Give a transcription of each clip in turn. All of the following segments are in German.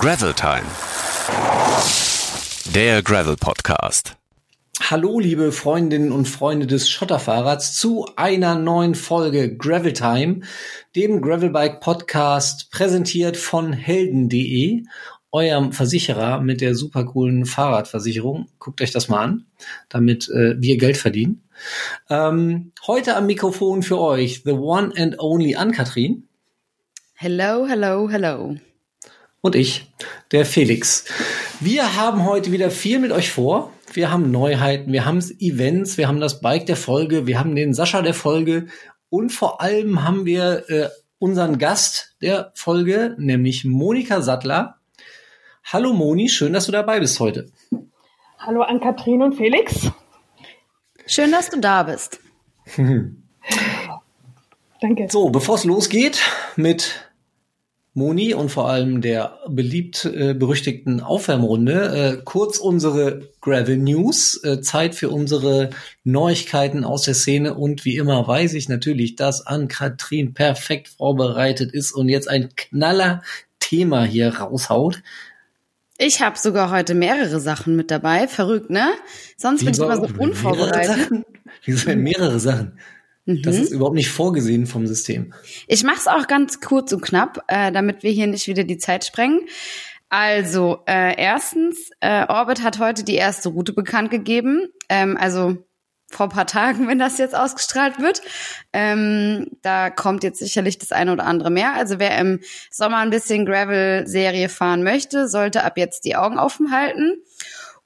Gravel Time. Der Gravel Podcast. Hallo, liebe Freundinnen und Freunde des Schotterfahrrads zu einer neuen Folge Gravel Time, dem Gravelbike Podcast, präsentiert von helden.de, eurem Versicherer mit der super coolen Fahrradversicherung. Guckt euch das mal an, damit äh, wir Geld verdienen. Ähm, heute am Mikrofon für euch the one and only Ann-Kathrin. Hello, hello, hello. Und ich, der Felix. Wir haben heute wieder viel mit euch vor. Wir haben Neuheiten, wir haben Events, wir haben das Bike der Folge, wir haben den Sascha der Folge und vor allem haben wir äh, unseren Gast der Folge, nämlich Monika Sattler. Hallo Moni, schön, dass du dabei bist heute. Hallo an Katrin und Felix. Schön, dass du da bist. Danke. So, bevor es losgeht mit Moni und vor allem der beliebt äh, berüchtigten Aufwärmrunde. Äh, kurz unsere Gravel News, äh, Zeit für unsere Neuigkeiten aus der Szene und wie immer weiß ich natürlich, dass Ann-Kathrin perfekt vorbereitet ist und jetzt ein knaller Thema hier raushaut. Ich habe sogar heute mehrere Sachen mit dabei. Verrückt, ne? Sonst bin ich immer so unvorbereitet. Wieso mehrere Sachen? Das Mhm. ist überhaupt nicht vorgesehen vom System. Ich mache es auch ganz kurz und knapp, äh, damit wir hier nicht wieder die Zeit sprengen. Also, äh, erstens, äh, Orbit hat heute die erste Route bekannt gegeben. Ähm, also vor ein paar Tagen, wenn das jetzt ausgestrahlt wird. Ähm, da kommt jetzt sicherlich das eine oder andere mehr. Also wer im Sommer ein bisschen Gravel-Serie fahren möchte, sollte ab jetzt die Augen offen halten.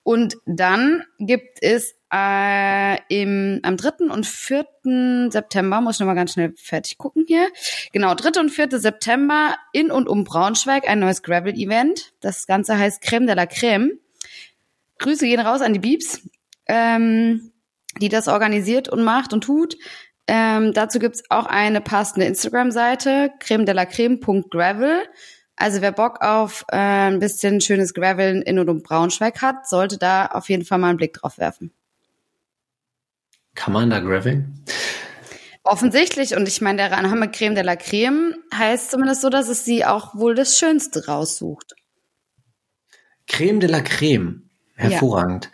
Und dann gibt es äh, im, am 3. und 4. September, muss ich nochmal ganz schnell fertig gucken hier. Genau, 3. und 4. September in und um Braunschweig ein neues Gravel-Event. Das Ganze heißt Creme de la Creme. Grüße gehen raus an die Biebs, ähm, die das organisiert und macht und tut. Ähm, dazu gibt's auch eine passende Instagram-Seite, cremedellacreme.gravel. Also wer Bock auf äh, ein bisschen schönes Graveln in und um Braunschweig hat, sollte da auf jeden Fall mal einen Blick drauf werfen. Kann man da graveln? Offensichtlich, und ich meine, der Name Creme de la Creme heißt zumindest so, dass es sie auch wohl das Schönste raussucht. Creme de la Creme. Hervorragend.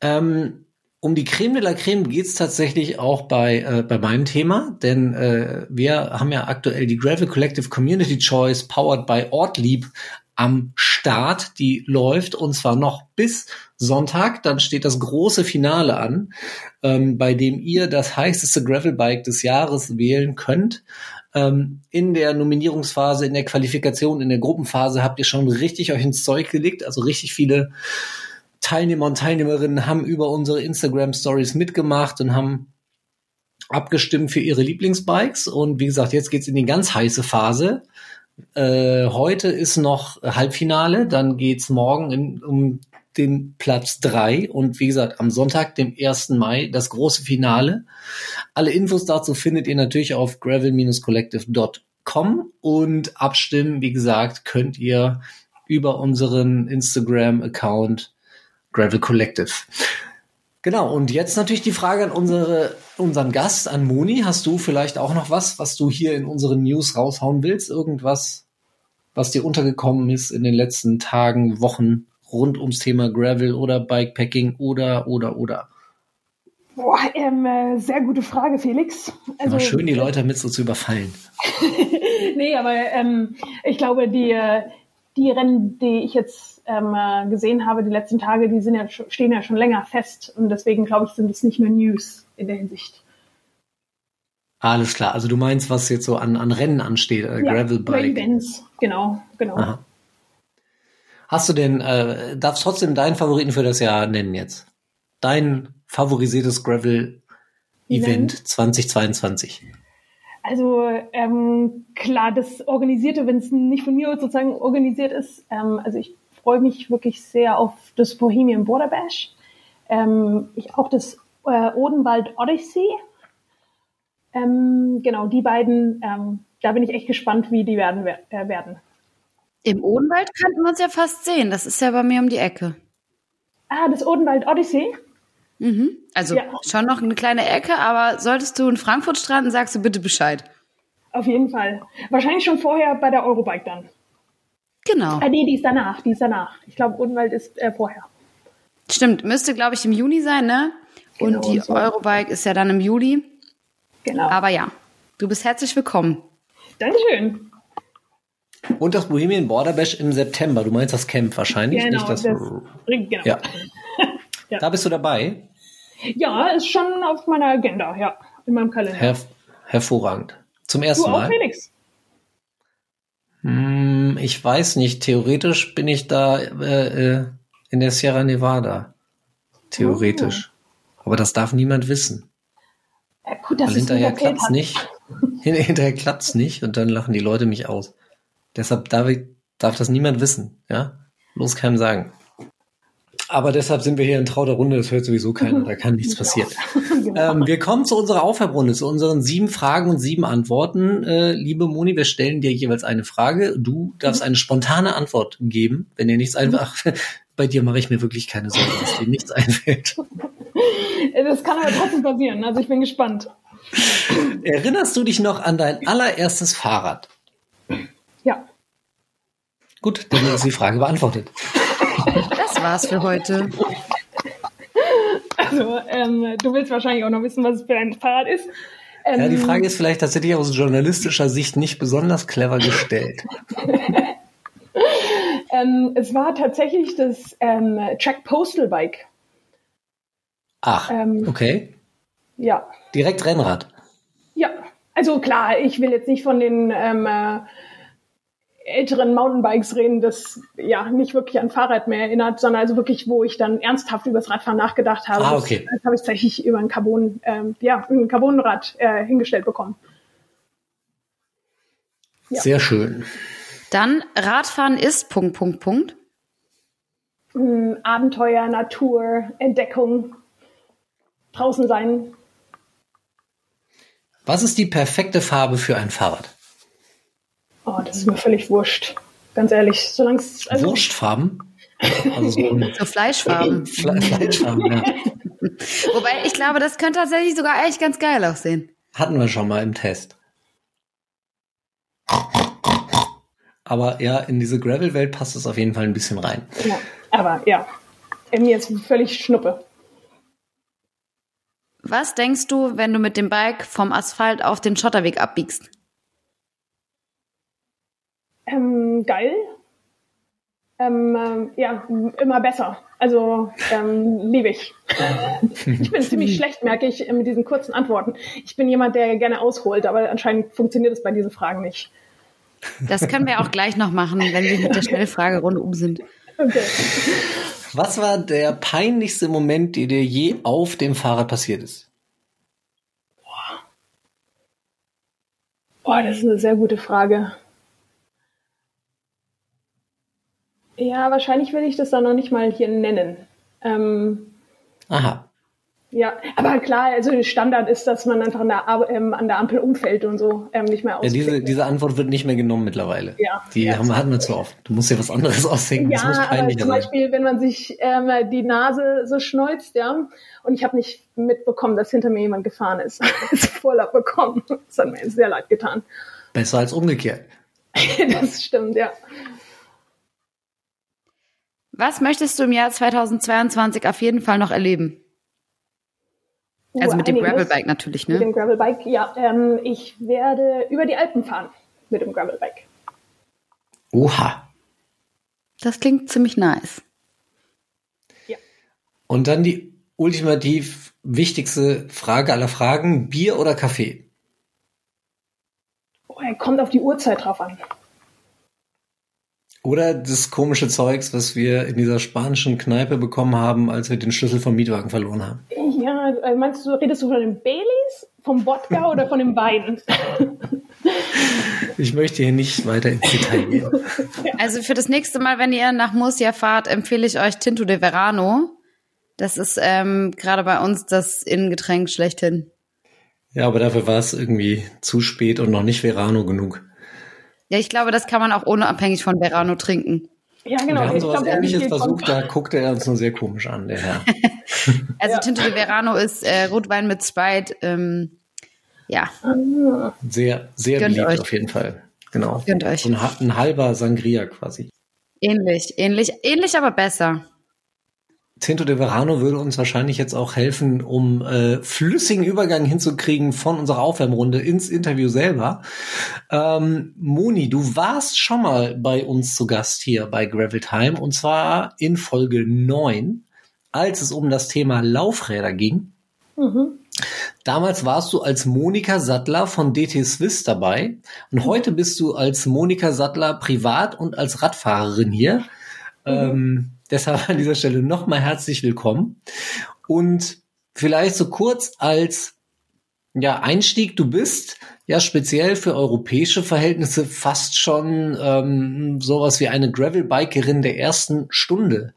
Ähm, um die Creme de la Creme geht's tatsächlich auch bei, äh, bei meinem Thema, denn äh, wir haben ja aktuell die Gravel Collective Community Choice powered by Ortlieb am Start, die läuft und zwar noch bis Sonntag. Dann steht das große Finale an, ähm, bei dem ihr das heißeste Gravelbike des Jahres wählen könnt. Ähm, in der Nominierungsphase, in der Qualifikation, in der Gruppenphase habt ihr schon richtig euch ins Zeug gelegt, also richtig viele Teilnehmer und Teilnehmerinnen haben über unsere Instagram Stories mitgemacht und haben abgestimmt für ihre Lieblingsbikes. Und wie gesagt, jetzt geht's in die ganz heiße Phase. Äh, heute ist noch Halbfinale, dann geht's morgen in, um den Platz drei und wie gesagt, am Sonntag, dem 1. Mai, das große Finale. Alle Infos dazu findet ihr natürlich auf gravel-collective.com und abstimmen, wie gesagt, könnt ihr über unseren Instagram-Account Gravel Collective. Genau, und jetzt natürlich die Frage an unsere, unseren Gast, an Moni. Hast du vielleicht auch noch was, was du hier in unseren News raushauen willst? Irgendwas, was dir untergekommen ist in den letzten Tagen, Wochen rund ums Thema Gravel oder Bikepacking oder, oder, oder? Boah, ähm, äh, sehr gute Frage, Felix. Also, schön, die Leute damit so zu überfallen. nee, aber ähm, ich glaube, die, äh, die Rennen, die ich jetzt ähm, äh, gesehen habe, die letzten Tage, die sind ja, stehen ja schon länger fest. Und deswegen, glaube ich, sind es nicht mehr News in der Hinsicht. Alles klar. Also du meinst, was jetzt so an, an Rennen ansteht, äh, ja, Gravelbike. Events, genau, genau. Aha. Hast du denn, äh, darfst trotzdem deinen Favoriten für das Jahr nennen jetzt? Dein favorisiertes Gravel-Event 2022? Also ähm, klar, das Organisierte, wenn es nicht von mir sozusagen organisiert ist, ähm, also ich freue mich wirklich sehr auf das Bohemian Border Bash. Ähm, ich auch das äh, Odenwald Odyssey. Ähm, genau, die beiden, ähm, da bin ich echt gespannt, wie die werden. Äh, werden. Im Odenwald könnten wir uns ja fast sehen. Das ist ja bei mir um die Ecke. Ah, das Odenwald Odyssey? Mhm. Also ja. schon noch eine kleine Ecke, aber solltest du in Frankfurt stranden, sagst du bitte Bescheid. Auf jeden Fall. Wahrscheinlich schon vorher bei der Eurobike dann. Genau. Ah, nee, die ist danach, die ist danach. Ich glaube, Odenwald ist äh, vorher. Stimmt, müsste, glaube ich, im Juni sein, ne? Genau, und die so. Eurobike ist ja dann im Juli. Genau. Aber ja, du bist herzlich willkommen. Dankeschön. Und das Bohemian Border Bash im September. Du meinst das Camp wahrscheinlich, Genau, nicht das. das, genau. ja. Ja. Da bist du dabei. Ja, ist schon auf meiner Agenda, ja, in meinem Kalender. Her hervorragend. Zum du ersten auch, Mal. Felix? Hm, ich weiß nicht. Theoretisch bin ich da äh, äh, in der Sierra Nevada. Theoretisch. Oh. Aber das darf niemand wissen. Ja, gut, dass Weil es hinterher klappt's nicht. Hin- Hinterher klappt's nicht und dann lachen die Leute mich aus. Deshalb darf, ich, darf das niemand wissen. Ja, bloß keinem sagen. Aber deshalb sind wir hier in trauter Runde. Das hört sowieso keiner. Da kann nichts passieren. Genau. Ähm, wir kommen zu unserer Aufwärmrunde, zu unseren sieben Fragen und sieben Antworten. Äh, liebe Moni, wir stellen dir jeweils eine Frage. Du darfst eine spontane Antwort geben, wenn dir nichts einfach. Bei dir mache ich mir wirklich keine Sorgen, dass dir nichts einfällt. Das kann aber trotzdem passieren, also ich bin gespannt. Erinnerst du dich noch an dein allererstes Fahrrad? Gut, dann ist die Frage beantwortet. Das war's für heute. Also, ähm, du willst wahrscheinlich auch noch wissen, was es für ein Fahrrad ist. Ähm, Ja, die Frage ist vielleicht tatsächlich aus journalistischer Sicht nicht besonders clever gestellt. ähm, es war tatsächlich das ähm, Track Postal Bike. Ach, Ähm, okay. Ja. Direkt Rennrad. Ja. Also klar, ich will jetzt nicht von den ähm, äh, älteren Mountainbikes reden, das ja nicht wirklich an Fahrrad mehr erinnert, sondern also wirklich, wo ich dann ernsthaft über das Radfahren nachgedacht habe. Ah, okay. Das, das habe ich tatsächlich über ein Carbon, ähm, ja, ein Carbonrad äh, hingestellt bekommen. Ja. Sehr schön. Dann Radfahren ist Punkt, Punkt, Punkt. Ähm, Abenteuer, Natur, Entdeckung, draußen sein. Was ist die perfekte Farbe für ein Fahrrad? Oh, das ist mir völlig wurscht. Ganz ehrlich, solange es also, Wurstfarben? Also so So Fleischfarben. Fle Fleischfarben, ja. Wobei, ich glaube, das könnte tatsächlich sogar echt ganz geil aussehen. Hatten wir schon mal im Test. Aber ja, in diese Gravel-Welt passt es auf jeden Fall ein bisschen rein. Ja, aber ja, mir ist völlig Schnuppe. Was denkst du, wenn du mit dem Bike vom Asphalt auf den Schotterweg abbiegst? Ähm, geil. Ähm, ähm, ja, immer besser. Also ähm, liebe ich. ich bin ziemlich schlecht, merke ich, mit diesen kurzen Antworten. Ich bin jemand, der gerne ausholt, aber anscheinend funktioniert es bei diesen Fragen nicht. Das können wir auch gleich noch machen, wenn wir mit der Schnellfragerunde um sind. Okay. Was war der peinlichste Moment, der dir je auf dem Fahrrad passiert ist? Boah, das ist eine sehr gute Frage. Ja, wahrscheinlich will ich das dann noch nicht mal hier nennen. Ähm, Aha. ja, aber klar, also Standard ist, dass man einfach an der, ähm, an der Ampel umfällt und so ähm, nicht mehr Ja, ausfällt. diese, diese Antwort wird nicht mehr genommen mittlerweile. Ja. Die Ja. haben, hatten wir zu oft. Du musst dir was anderes ausdenken. das muss Ja, aber peinlicher zum sein. Beispiel, wenn man sich ähm, die Nase so schneuzt, ja, und ich habe nicht mitbekommen, dass hinter mir jemand gefahren ist. Also Vorlauf bekommen. Das hat mir sehr leid getan. Besser als umgekehrt. das stimmt, ja. Was möchtest du im Jahr 2022 auf jeden Fall noch erleben? Also Uh, mit dem. Gravelbike natürlich, Mit ne? dem Gravelbike, ja. Ähm, ich werde über die Alpen fahren mit dem Gravelbike. Oha. Das klingt ziemlich nice. Und dann die ultimativ wichtigste Frage aller Fragen. Bier oder Kaffee? Oh, er kommt auf die Uhrzeit drauf an. Oder das komische Zeugs, was wir in dieser spanischen Kneipe bekommen haben, als wir den Schlüssel vom Mietwagen verloren haben. Ja, äh, meinst du, redest du von den Baileys, vom Wodka oder von dem Wein? Ich möchte hier nicht weiter ins Detail gehen. Also für das nächste Mal, wenn ihr nach Murcia fahrt, empfehle ich euch Tinto de Verano. Das ist ähm, gerade bei uns das Innengetränk schlechthin. Ja, aber dafür war es irgendwie zu spät und noch nicht Verano genug. Ja, ich glaube, das kann man auch unabhängig von Verano trinken. Ja, wir genau. haben Ich sowas glaub, ähnliches versucht, da guckte er uns nur sehr komisch an, der Herr. Also Ja. Tinto de Verano ist äh, Rotwein mit Sprite. Ähm, ja, Sehr, sehr Gönnt beliebt euch. auf jeden Fall. Genau. Gönnt euch. Ein, ein halber Sangria quasi. Ähnlich, ähnlich, ähnlich, aber besser. Cento de Verano würde uns wahrscheinlich jetzt auch helfen, um äh, flüssigen Übergang hinzukriegen von unserer Aufwärmrunde ins Interview selber. Ähm, Moni, du warst schon mal bei uns zu Gast hier bei Gravel Time und zwar in Folge 9, als es um das Thema Laufräder ging. Mhm. Damals warst du als Monika Sattler von DT Swiss dabei und heute bist du als Monika Sattler privat und als Radfahrerin hier. Mhm. Ähm, Deshalb an dieser Stelle nochmal herzlich willkommen. Und vielleicht so kurz als ja, Einstieg, du bist ja speziell für europäische Verhältnisse fast schon ähm, sowas wie eine Gravelbikerin der ersten Stunde.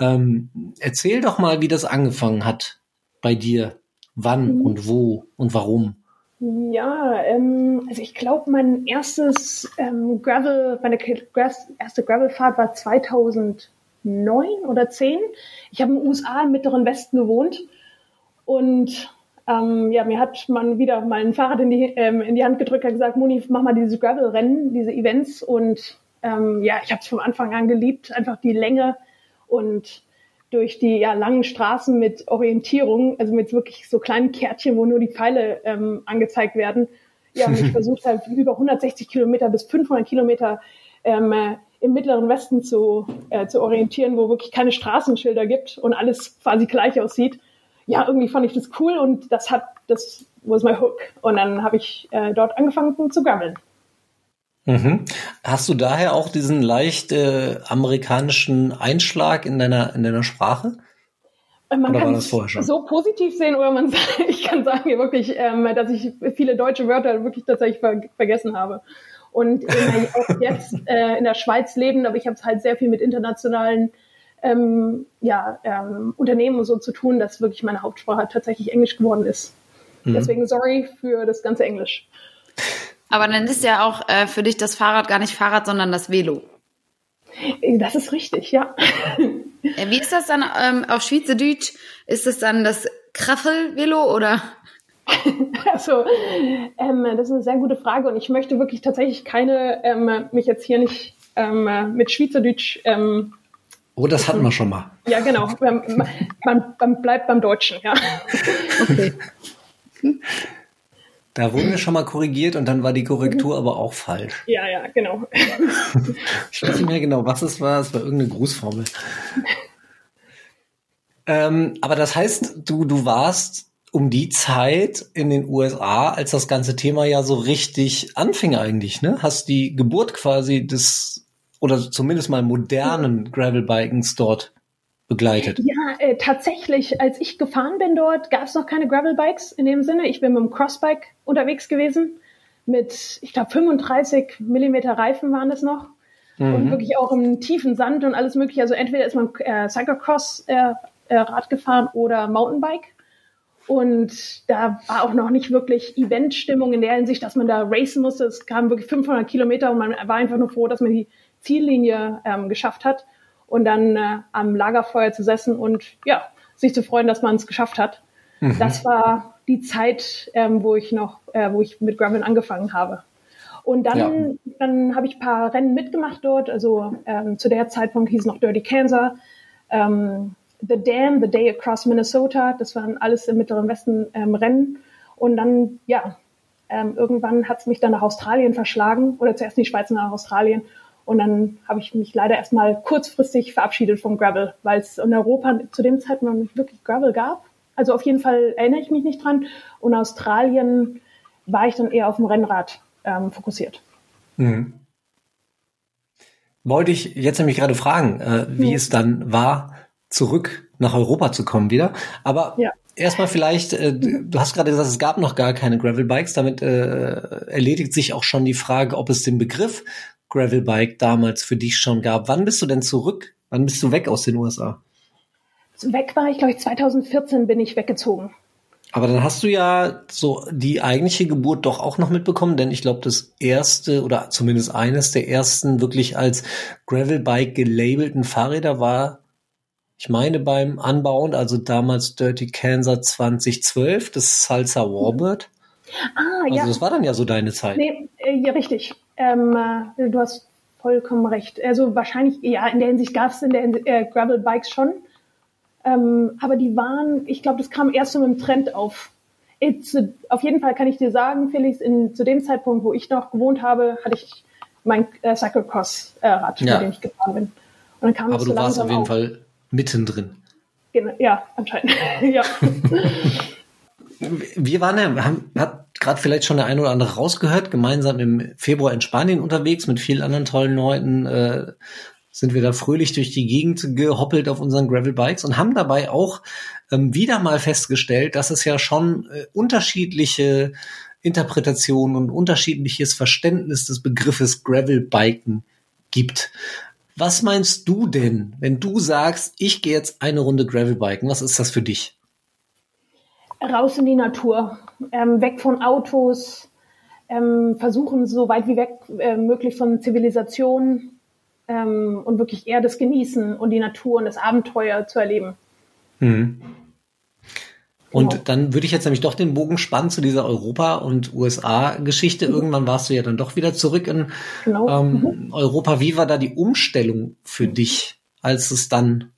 Ähm, erzähl doch mal, wie das angefangen hat bei dir. Wann mhm. und wo und warum? Ja, ähm, also ich glaube, mein erstes ähm, Gravel, meine erste Gravelfahrt war 2000 neun oder zehn. Ich habe in den USA im Mittleren Westen gewohnt und ähm, ja, mir hat man wieder mal ein Fahrrad in die, ähm, in die Hand gedrückt und gesagt, Moni, mach mal diese Gravel-Rennen, diese Events und ähm, ja, ich habe es von Anfang an geliebt, einfach die Länge und durch die ja, langen Straßen mit Orientierung, also mit wirklich so kleinen Kärtchen, wo nur die Pfeile ähm, angezeigt werden. Ja, und ich versucht halt über 160 Kilometer bis 500 Kilometer ähm, im Mittleren Westen zu, äh, zu orientieren, wo wirklich keine Straßenschilder gibt und alles quasi gleich aussieht. Ja, irgendwie fand ich das cool und das hat, das was my hook. Und dann habe ich äh, dort angefangen zu graveln. Mhm. Hast du daher auch diesen leicht äh, amerikanischen Einschlag in deiner, in deiner Sprache? Äh, man oder kann es so positiv sehen oder man ich kann sagen wirklich, ähm, dass ich viele deutsche Wörter wirklich tatsächlich ver vergessen habe und auch jetzt äh, in der Schweiz leben, aber ich habe es halt sehr viel mit internationalen ähm, ja, ähm, Unternehmen und so zu tun, dass wirklich meine Hauptsprache tatsächlich Englisch geworden ist. Mhm. Deswegen sorry für das ganze Englisch. Aber dann ist ja auch äh, für dich das Fahrrad gar nicht Fahrrad, sondern das Velo. Das ist richtig, ja. Äh, wie ist das dann ähm, auf Schweizerdeutsch? Ist das dann das Kraffel-Velo oder? Also, ähm, das ist eine sehr gute Frage und ich möchte wirklich tatsächlich keine, ähm, mich jetzt hier nicht ähm, mit Schweizerdeutsch. Ähm, oh, das hatten wir schon mal. Ja, genau. Man, man, man bleibt beim Deutschen, ja. Okay. Da wurden wir schon mal korrigiert und dann war die Korrektur aber auch falsch. Ja, ja, genau. ich weiß nicht mehr genau, was es war. Es war irgendeine Grußformel. Ähm, aber das heißt, du, du warst um die Zeit in den USA, als das ganze Thema ja so richtig anfing eigentlich, ne? Hast die Geburt quasi des oder zumindest mal modernen Gravelbikens dort begleitet? Ja, äh, tatsächlich, als ich gefahren bin dort, gab es noch keine Gravelbikes in dem Sinne. Ich bin mit dem Crossbike unterwegs gewesen mit, ich glaube, 35 Millimeter Reifen waren es noch. Mhm. Und wirklich auch im tiefen Sand und alles mögliche. Also entweder ist man äh, Cyclocross äh, äh, Rad gefahren oder Mountainbike. Und da war auch noch nicht wirklich Eventstimmung in der Hinsicht, dass man da racen musste. Es kamen wirklich 500 Kilometer und man war einfach nur froh, dass man die Ziellinie ähm, geschafft hat und dann äh, am Lagerfeuer zu setzen und ja, sich zu freuen, dass man es geschafft hat. Mhm. Das war die Zeit, ähm, wo ich noch, äh, wo ich mit Gravel angefangen habe. Und dann, ja. dann habe ich ein paar Rennen mitgemacht dort. Also ähm, zu der Zeitpunkt hieß es noch Dirty Kansas. Ähm, The Dam, The Day Across Minnesota, das waren alles im Mittleren Westen ähm, Rennen. Und dann, ja, ähm, irgendwann hat es mich dann nach Australien verschlagen oder zuerst in die Schweiz und nach Australien. Und dann habe ich mich leider erstmal kurzfristig verabschiedet vom Gravel, weil es in Europa zu dem Zeitpunkt noch nicht wirklich Gravel gab. Also auf jeden Fall erinnere ich mich nicht dran. Und in Australien war ich dann eher auf dem Rennrad ähm, fokussiert. Mhm. Wollte ich jetzt nämlich gerade fragen, äh, wie ja. es dann war, zurück nach Europa zu kommen wieder. Aber ja. erstmal vielleicht, äh, du hast gerade gesagt, es gab noch gar keine Gravelbikes. Damit äh, erledigt sich auch schon die Frage, ob es den Begriff Gravelbike damals für dich schon gab. Wann bist du denn zurück? Wann bist du weg aus den USA? Weg war ich, glaube ich, 2014 bin ich weggezogen. Aber dann hast du ja so die eigentliche Geburt doch auch noch mitbekommen, denn ich glaube, das erste oder zumindest eines der ersten wirklich als Gravelbike gelabelten Fahrräder war ich meine beim Anbauen, also damals Dirty Kansas 2012, das Salsa Warbird. Ah, also ja. das war dann ja so deine Zeit. Nee, äh, ja, richtig. Ähm, äh, du hast vollkommen recht. Also wahrscheinlich, ja, in der Hinsicht gab es in der äh, Gravel-Bikes schon. Ähm, aber die waren, ich glaube, das kam erst so mit dem Trend auf. It's, auf jeden Fall kann ich dir sagen, Felix, in, zu dem Zeitpunkt, wo ich noch gewohnt habe, hatte ich mein äh, Cyclocross-Rad, äh, ja. mit dem ich gefahren bin. Und dann kam aber du warst auf jeden auf. Fall mittendrin. Genau, ja, anscheinend. ja. Wir waren ja, haben, hat gerade vielleicht schon der eine oder andere rausgehört, gemeinsam im Februar in Spanien unterwegs mit vielen anderen tollen Leuten. Äh, sind wir da fröhlich durch die Gegend gehoppelt auf unseren Gravel-Bikes und haben dabei auch ähm, wieder mal festgestellt, dass es ja schon äh, unterschiedliche Interpretationen und unterschiedliches Verständnis des Begriffes Gravel-Biken gibt. Was meinst du denn, wenn du sagst, ich gehe jetzt eine Runde Gravelbiken? Was ist das für dich? Raus in die Natur, ähm, weg von Autos, ähm, versuchen so weit wie weg äh, möglich von Zivilisation ähm, und wirklich eher das Genießen und die Natur und das Abenteuer zu erleben. Mhm. Und genau. dann würde ich jetzt nämlich doch den Bogen spannen zu dieser Europa- und USA-Geschichte. Mhm. Irgendwann warst du ja dann doch wieder zurück in genau. ähm, mhm. Europa. Wie war da die Umstellung für dich, als es dann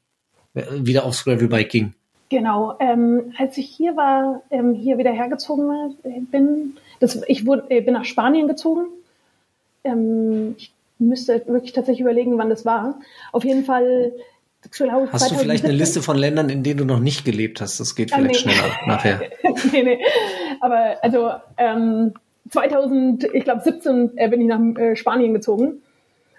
äh, wieder aufs Gravelbike ging? Genau, ähm, als ich hier war, ähm, hier wieder hergezogen bin, das, ich wurde, äh, bin nach Spanien gezogen. Ähm, ich müsste wirklich tatsächlich überlegen, wann das war. Auf jeden Fall glaube, Hast du vielleicht eine Liste von Ländern, in denen du noch nicht gelebt hast? Das geht vielleicht ah, nee. schneller nachher. nee, nee. Aber also ähm, 2000, ich glaube 17 äh, bin ich nach äh, Spanien gezogen.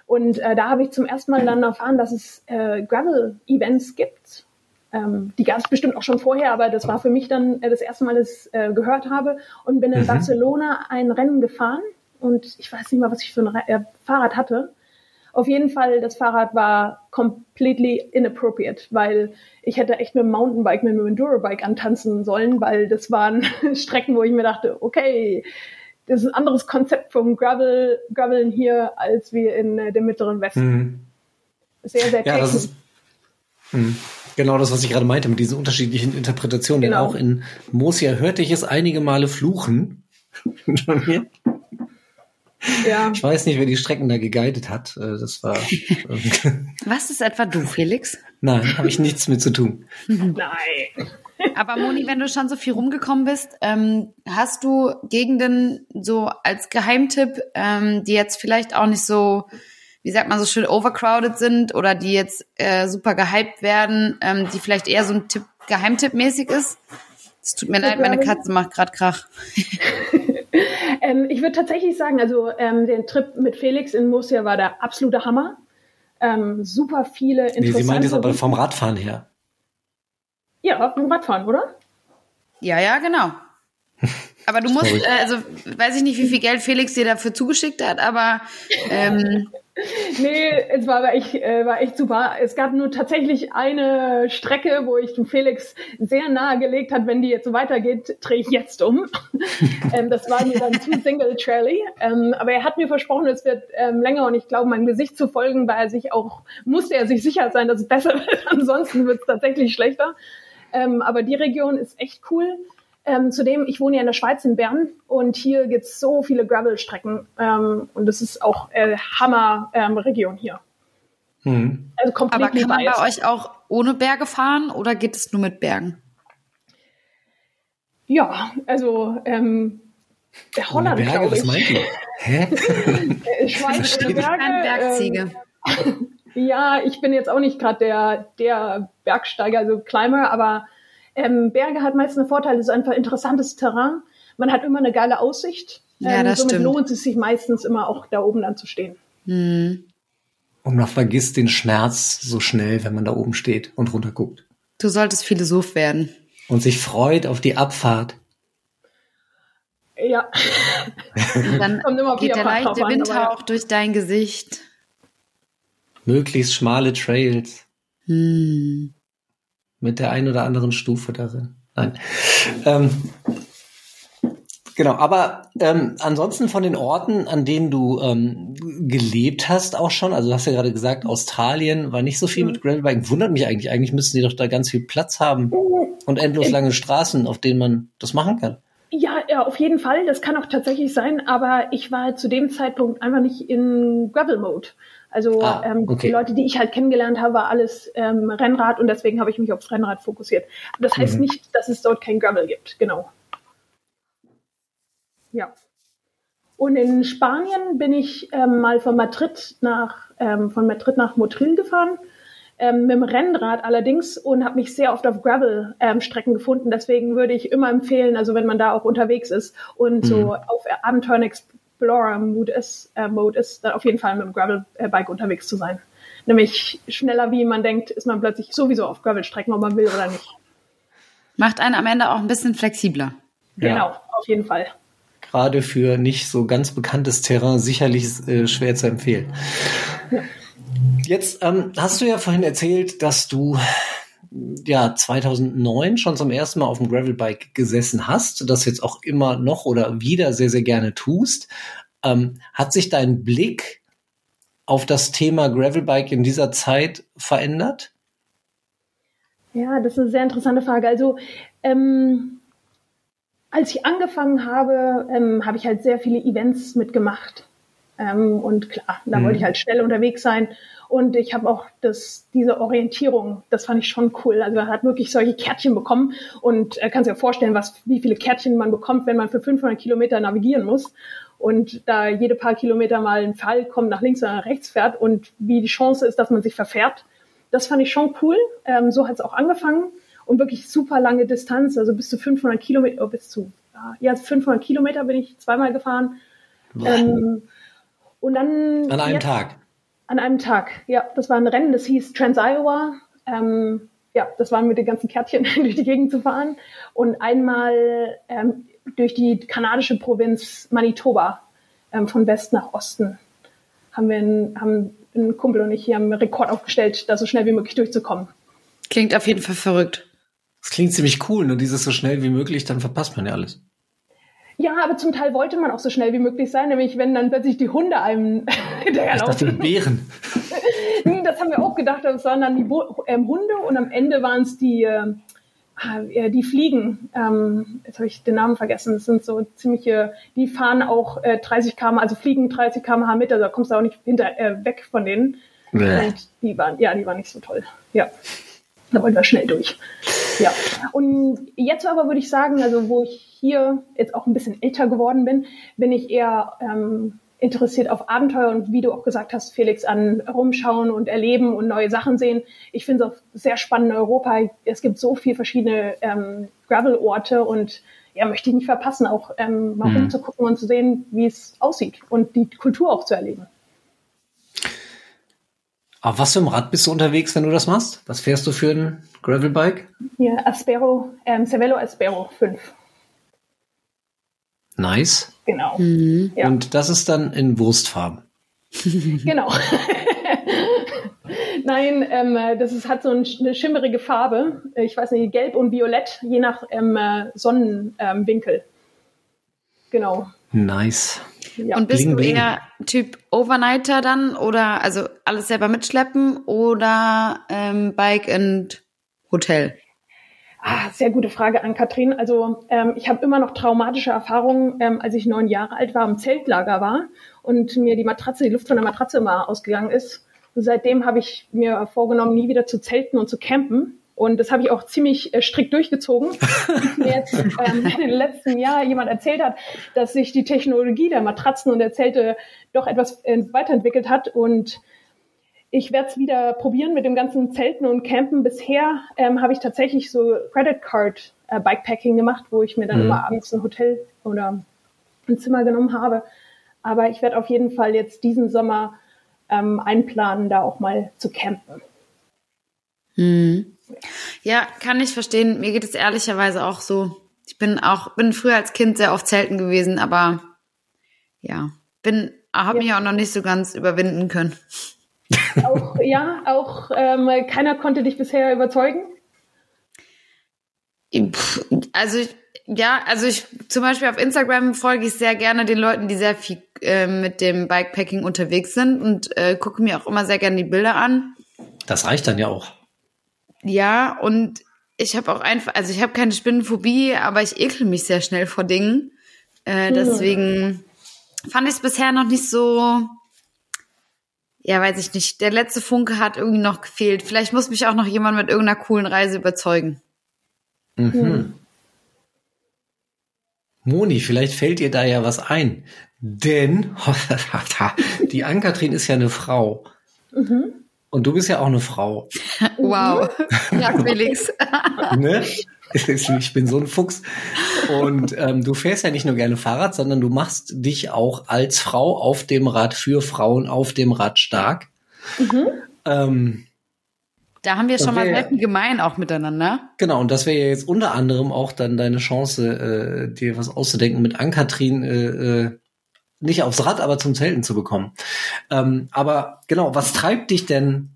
Und äh, da habe ich zum ersten Mal dann erfahren, dass es äh, Gravel-Events gibt. Ähm, die gab es bestimmt auch schon vorher, aber das war für mich dann äh, das erste Mal, dass ich äh, gehört habe. Und bin in mhm. Barcelona ein Rennen gefahren. Und ich weiß nicht mal, was ich für ein Re äh, Fahrrad hatte. Auf jeden Fall, das Fahrrad war completely inappropriate, weil ich hätte echt mit dem Mountainbike, mit dem Endurobike antanzen sollen, weil das waren Strecken, wo ich mir dachte, okay, das ist ein anderes Konzept vom Gravel, Graveln hier, als wir in äh, dem mittleren Westen. Mhm. Sehr, sehr ja, das ist, mh. Genau das, was ich gerade meinte, mit diesen unterschiedlichen Interpretationen. Genau. Denn auch in Mosia hörte ich es einige Male fluchen. Ja. Ich weiß nicht, wer die Strecken da geguidet hat. Äh, das war. Was ist etwa du, Felix? Nein, habe ich nichts mit zu tun. Nein. Aber Moni, wenn du schon so viel rumgekommen bist, ähm, hast du Gegenden so als Geheimtipp, ähm, die jetzt vielleicht auch nicht so, wie sagt man so schön, overcrowded sind oder die jetzt äh, super gehypt werden, ähm, die vielleicht eher so ein Tipp, Geheimtipp-mäßig ist? Es tut mir leid, meine Katze macht gerade Krach. ähm, ich würde tatsächlich sagen, also ähm, der Trip mit Felix in Murcia war der absolute Hammer. Ähm, super viele interessante... Nee, sie meint jetzt aber vom Radfahren her. Ja, vom Radfahren, oder? Ja, ja, genau. Aber du musst, äh, also weiß ich nicht, wie viel Geld Felix dir dafür zugeschickt hat, aber ähm, nee, es war, echt, äh, war echt super. Es gab nur tatsächlich eine Strecke, wo ich dem Felix sehr nahe gelegt hat, wenn die jetzt so weitergeht, drehe ich jetzt um. ähm, das war mir dann zu Single Trailing. Ähm, aber er hat mir versprochen, es wird ähm, länger und ich glaube, meinem Gesicht zu folgen, weil er sich auch, musste er sich sicher sein, dass es besser wird. Ansonsten wird es tatsächlich schlechter. Ähm, aber die Region ist echt cool. Ähm, zudem, ich wohne ja in der Schweiz in Bern und hier gibt's so viele Gravel-Strecken ähm, und das ist auch äh, Hammer-Region ähm, hier. Hm. Also komplett Aber kann man bei euch auch ohne Berge fahren oder geht es nur mit Bergen? Ja, also ähm, der Holland, Berge, glaube ich. Was meint ihr? Hä? Schweiz Berge. Bergziege. Ähm, ja, ich bin jetzt auch nicht gerade der, der Bergsteiger, also Climber, aber ähm, Berge hat meistens einen Vorteil, es ist einfach interessantes Terrain. Man hat immer eine geile Aussicht. Ja, ähm, das somit stimmt. lohnt es sich meistens immer auch da oben dann zu stehen. Mhm. Und man vergisst den Schmerz so schnell, wenn man da oben steht und runter guckt. Du solltest Philosoph werden. Und sich freut auf die Abfahrt. Ja. dann geht der leichte Windhauch durch dein Gesicht. Möglichst schmale Trails. Hm mit der ein oder anderen Stufe darin. Nein. Ähm, genau, aber ähm, ansonsten von den Orten, an denen du ähm, gelebt hast, auch schon, also du hast ja gerade gesagt, Australien war nicht so viel mit Gravelbiken. Wundert mich eigentlich. Eigentlich müssten die doch da ganz viel Platz haben und endlos lange Straßen, auf denen man das machen kann. Ja, ja, auf jeden Fall. Das kann auch tatsächlich sein, aber ich war zu dem Zeitpunkt einfach nicht in Gravel-Mode. Also ah, ähm, okay. die Leute, die ich halt kennengelernt habe, war alles ähm, Rennrad und deswegen habe ich mich aufs Rennrad fokussiert. Aber das heißt mhm. nicht, dass es dort kein Gravel gibt, genau. Ja. Und in Spanien bin ich ähm, mal von Madrid nach ähm, von Madrid nach Motril gefahren ähm, mit dem Rennrad allerdings und habe mich sehr oft auf Gravel-Strecken ähm, gefunden. Deswegen würde ich immer empfehlen, also wenn man da auch unterwegs ist und mhm. so auf Abenteuern Explorer-Mode ist, äh, Mode ist, dann auf jeden Fall mit dem Gravel-Bike unterwegs zu sein. Nämlich schneller, wie man denkt, ist man plötzlich sowieso auf Gravel-Strecken, ob man will oder nicht. Macht einen am Ende auch ein bisschen flexibler. Genau, ja. auf jeden Fall. Gerade für nicht so ganz bekanntes Terrain sicherlich äh, schwer zu empfehlen. Ja. Jetzt ähm, hast du ja vorhin erzählt, dass du ja 2009 schon zum ersten Mal auf dem Gravelbike gesessen hast, das jetzt auch immer noch oder wieder sehr, sehr gerne tust. Ähm, hat sich dein Blick auf das Thema Gravelbike in dieser Zeit verändert? Ja, das ist eine sehr interessante Frage. Also ähm, als ich angefangen habe, ähm, habe ich halt sehr viele Events mitgemacht. Ähm, und klar, da mhm. wollte ich halt schnell unterwegs sein und ich habe auch das, diese Orientierung, das fand ich schon cool. Also man hat wirklich solche Kärtchen bekommen und er kann sich ja vorstellen, was, wie viele Kärtchen man bekommt, wenn man für 500 Kilometer navigieren muss und da jede paar Kilometer mal ein Fall kommt, nach links oder nach rechts fährt und wie die Chance ist, dass man sich verfährt. Das fand ich schon cool. Ähm, so hat es auch angefangen und wirklich super lange Distanz, also bis zu 500 Kilometer, oh, bis zu ja 500 Kilometer bin ich zweimal gefahren. Ähm, und dann an einem jetzt, Tag. An einem Tag, ja. Das war ein Rennen, das hieß Trans-Iowa. Ähm, ja, das war mit den ganzen Kärtchen durch die Gegend zu fahren. Und einmal ähm, durch die kanadische Provinz Manitoba, ähm, von West nach Osten, haben wir einen, haben ein Kumpel und ich hier einen Rekord aufgestellt, da so schnell wie möglich durchzukommen. Klingt auf jeden Fall verrückt. Das klingt ziemlich cool, nur dieses so schnell wie möglich, dann verpasst man ja alles. Ja, aber zum Teil wollte man auch so schnell wie möglich sein, nämlich wenn dann plötzlich die Hunde einem hinterherlaufen. Ich Bären. das haben wir auch gedacht, das waren dann die Bo ähm, Hunde und am Ende waren es die, ähm, äh, die Fliegen. Ähm, jetzt habe ich den Namen vergessen. Das sind so ziemliche, die fahren auch äh, 30 km, also fliegen 30 km/h mit, also da kommst du auch nicht hinter, äh, weg von denen. Bäh. Und die waren, ja, die waren nicht so toll. Ja. Da wollten wir schnell durch. Ja. Und jetzt aber würde ich sagen, also wo ich hier jetzt auch ein bisschen älter geworden bin, bin ich eher ähm, interessiert auf Abenteuer und wie du auch gesagt hast, Felix, an rumschauen und erleben und neue Sachen sehen. Ich finde es auch sehr spannend in Europa. Es gibt so viele verschiedene ähm, Gravel-Orte und ja, möchte ich nicht verpassen, auch ähm, mal mhm. rumzugucken und zu sehen, wie es aussieht und die Kultur auch zu erleben. Auf was für einem Rad bist du unterwegs, wenn du das machst? Was fährst du für ein Gravelbike? Ja, Aspero, ähm, Cervelo Aspero 5. Nice. Genau. Mhm. Ja. Und das ist dann in Wurstfarben. genau. Nein, ähm, das ist, hat so eine schimmerige Farbe. Ich weiß nicht, gelb und violett, je nach ähm, Sonnenwinkel. Ähm, genau. Nice. Ja. Und bist bling, du bling. eher Typ Overnighter dann oder also alles selber mitschleppen oder ähm, Bike und Hotel? Ah, sehr gute Frage an Katrin. Also ähm, ich habe immer noch traumatische Erfahrungen, ähm, als ich neun Jahre alt war, im Zeltlager war und mir die Matratze, die Luft von der Matratze immer ausgegangen ist. Und seitdem habe ich mir vorgenommen, nie wieder zu zelten und zu campen. Und das habe ich auch ziemlich äh, strikt durchgezogen. mir jetzt ähm, in den letzten Jahren jemand erzählt hat, dass sich die Technologie der Matratzen und der Zelte doch etwas äh, weiterentwickelt hat. Und ich werde es wieder probieren mit dem ganzen Zelten und Campen. Bisher ähm, habe ich tatsächlich so Credit Card äh, Bikepacking gemacht, wo ich mir dann mhm. immer abends ein Hotel oder ein Zimmer genommen habe. Aber ich werde auf jeden Fall jetzt diesen Sommer ähm, einplanen, da auch mal zu campen. Ja, kann ich verstehen. Mir geht es ehrlicherweise auch so. Ich bin auch, bin früher als Kind sehr oft zelten gewesen, aber ja, bin, habe ja. mich auch noch nicht so ganz überwinden können. Auch, ja, auch ähm, keiner konnte dich bisher überzeugen? Also ich, ja, also ich zum Beispiel auf Instagram folge ich sehr gerne den Leuten, die sehr viel äh, mit dem Bikepacking unterwegs sind und äh, gucke mir auch immer sehr gerne die Bilder an. Das reicht dann ja auch. Ja, und ich habe auch einfach, also ich habe keine Spinnenphobie, aber ich ekel mich sehr schnell vor Dingen. Äh, deswegen fand ich es bisher noch nicht so, ja, weiß ich nicht. Der letzte Funke hat irgendwie noch gefehlt. Vielleicht muss mich auch noch jemand mit irgendeiner coolen Reise überzeugen. Mhm. Hm. Moni, vielleicht fällt dir da ja was ein. Denn die Ann-Kathrin ist ja eine Frau. Mhm. Und du bist ja auch eine Frau. Wow. Ja, Felix. ne? Ich bin so ein Fuchs. Und ähm, du fährst ja nicht nur gerne Fahrrad, sondern du machst dich auch als Frau auf dem Rad für Frauen auf dem Rad stark. Mhm. Ähm, da haben wir schon mal selten gemein auch miteinander. Genau, und das wäre ja jetzt unter anderem auch dann deine Chance, äh, dir was auszudenken, mit Ann-Kathrin äh, äh, nicht aufs Rad, aber zum Zelten zu bekommen. Ähm, aber genau, was treibt dich denn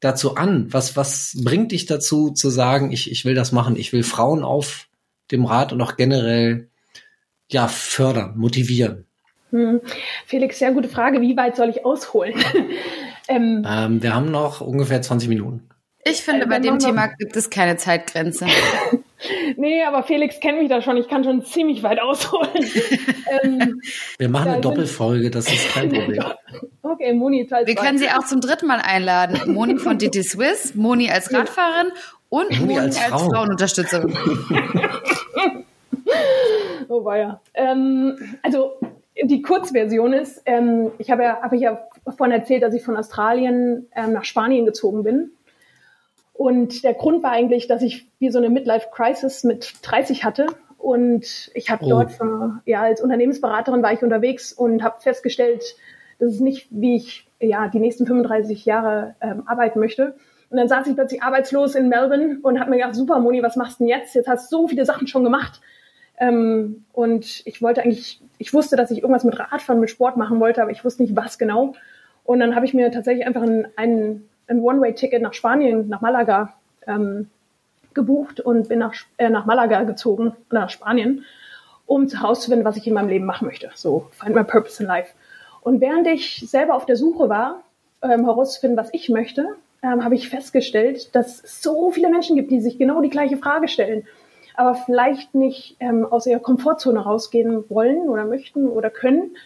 dazu an? Was, was bringt dich dazu zu sagen, ich, ich will das machen, ich will Frauen auf dem Rad und auch generell ja, fördern, motivieren? Hm. Felix, sehr gute Frage. Wie weit soll ich ausholen? ähm, ähm, wir haben noch ungefähr 20 Minuten. Ich finde, äh, bei dem Thema gibt es keine Zeitgrenze. nee, aber Felix kennt mich da schon. Ich kann schon ziemlich weit ausholen. ähm, Wir machen eine Doppelfolge, das ist kein Problem. okay, Moni Teil Wir können sie auch zum dritten Mal einladen. Moni von DT Swiss, Moni als Radfahrerin und Moni, Moni als, als Frauenunterstützerin. oh weia. Ähm, also die Kurzversion ist, ähm, ich habe ja, hab ich ja vorhin erzählt, dass ich von Australien ähm, nach Spanien gezogen bin und der Grund war eigentlich, dass ich wie so eine Midlife-Crisis mit 30 hatte. Und ich habe oh. dort, für, ja, als Unternehmensberaterin war ich unterwegs und habe festgestellt, das ist nicht, wie ich ja die nächsten 35 Jahre ähm, arbeiten möchte. Und dann saß ich plötzlich arbeitslos in Melbourne und habe mir gedacht, super Moni, was machst du denn jetzt? Jetzt hast du so viele Sachen schon gemacht. Ähm, und ich wollte eigentlich, ich wusste, dass ich irgendwas mit Radfahren, mit Sport machen wollte, aber ich wusste nicht, was genau. Und dann habe ich mir tatsächlich einfach einen, einen ein One-Way-Ticket nach Spanien, nach Malaga ähm, gebucht und bin nach, äh, nach Malaga gezogen, nach Spanien, um herauszufinden, was ich in meinem Leben machen möchte. So, find my purpose in life. Und während ich selber auf der Suche war, ähm, herauszufinden, was ich möchte, ähm, habe ich festgestellt, dass es so viele Menschen gibt, die sich genau die gleiche Frage stellen, aber vielleicht nicht ähm, aus ihrer Komfortzone rausgehen wollen oder möchten oder können,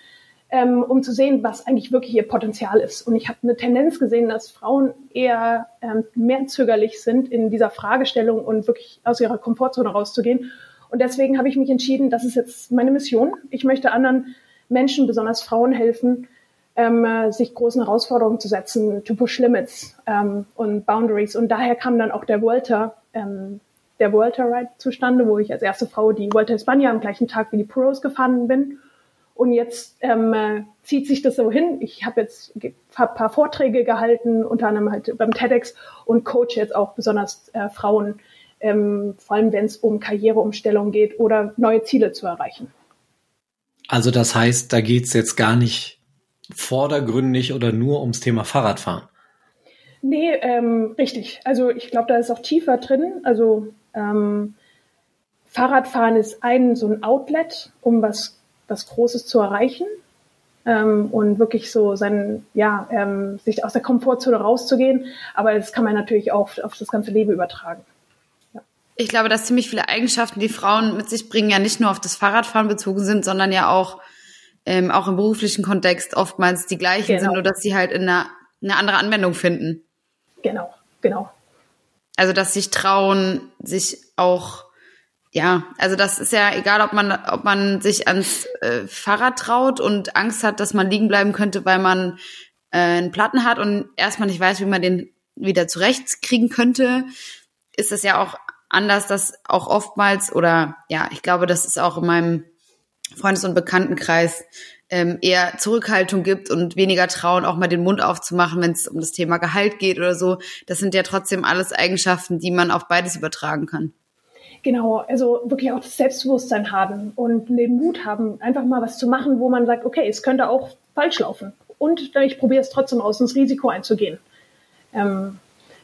ähm, um zu sehen, was eigentlich wirklich ihr Potenzial ist. Und ich habe eine Tendenz gesehen, dass Frauen eher ähm, mehr zögerlich sind in dieser Fragestellung und wirklich aus ihrer Komfortzone rauszugehen. Und deswegen habe ich mich entschieden, das ist jetzt meine Mission. Ich möchte anderen Menschen, besonders Frauen, helfen, ähm, äh, sich großen Herausforderungen zu setzen, to push limits ähm, und boundaries. Und daher kam dann auch der Volta, ähm, der Volta Ride zustande, wo ich als erste Frau die Volta España am gleichen Tag wie die Puros gefahren bin und jetzt ähm, äh, zieht sich das so hin. Ich habe jetzt ein paar Vorträge gehalten, unter anderem halt beim TEDx und coach jetzt auch besonders äh, Frauen, ähm, vor allem wenn es um Karriereumstellung geht oder neue Ziele zu erreichen. Also das heißt, da geht's jetzt gar nicht vordergründig oder nur ums Thema Fahrradfahren. Nee, ähm, richtig. Also ich glaube, da ist auch tiefer drin. Also ähm, Fahrradfahren ist ein so ein Outlet, um was was Großes zu erreichen ähm, und wirklich so sein, ja, ähm, sich aus der Komfortzone rauszugehen. Aber das kann man natürlich auch auf, das ganze Leben übertragen. Ja. Ich glaube, dass ziemlich viele Eigenschaften, die Frauen mit sich bringen, ja nicht nur auf das Fahrradfahren bezogen sind, sondern ja auch ähm, auch im beruflichen Kontext oftmals die gleichen genau. sind, nur dass sie halt in einer, eine andere Anwendung finden. Genau, genau. Also dass sich trauen, sich auch ja, also das ist ja egal, ob man, ob man sich ans äh, Fahrrad traut und Angst hat, dass man liegen bleiben könnte, weil man äh, einen Platten hat und erstmal nicht weiß, wie man den wieder zurechtkriegen könnte, ist es ja auch anders, dass auch oftmals oder ja, ich glaube, dass es auch in meinem Freundes- und Bekanntenkreis ähm, eher Zurückhaltung gibt und weniger trauen, auch mal den Mund aufzumachen, wenn es um das Thema Gehalt geht oder so. Das sind ja trotzdem alles Eigenschaften, die man auf beides übertragen kann. Genau, also wirklich auch das Selbstbewusstsein haben und den Mut haben, einfach mal was zu machen, wo man sagt, okay, es könnte auch falsch laufen. Und ich probiere es trotzdem aus, ins Risiko einzugehen. Ähm,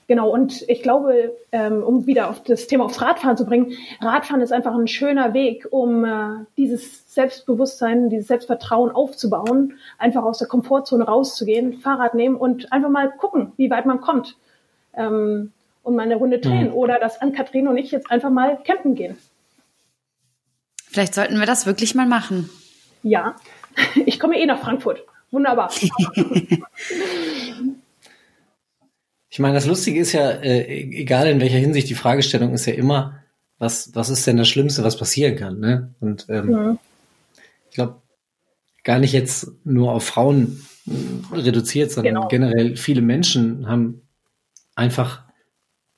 genau, und ich glaube, ähm, um wieder auf das Thema aufs Radfahren zu bringen, Radfahren ist einfach ein schöner Weg, um äh, dieses Selbstbewusstsein, dieses Selbstvertrauen aufzubauen, einfach aus der Komfortzone rauszugehen, Fahrrad nehmen und einfach mal gucken, wie weit man kommt. Ähm, und mal eine Runde drehen. Mhm. Oder dass Ann-Kathrin und ich jetzt einfach mal campen gehen. Vielleicht sollten wir das wirklich mal machen. Ja, ich komme eh nach Frankfurt. Wunderbar. ich meine, das Lustige ist ja, äh, egal in welcher Hinsicht, die Fragestellung ist ja immer, was, was ist denn das Schlimmste, was passieren kann? Ne? Und ähm, mhm. ich glaube, gar nicht jetzt nur auf Frauen äh, reduziert, sondern genau. generell viele Menschen haben einfach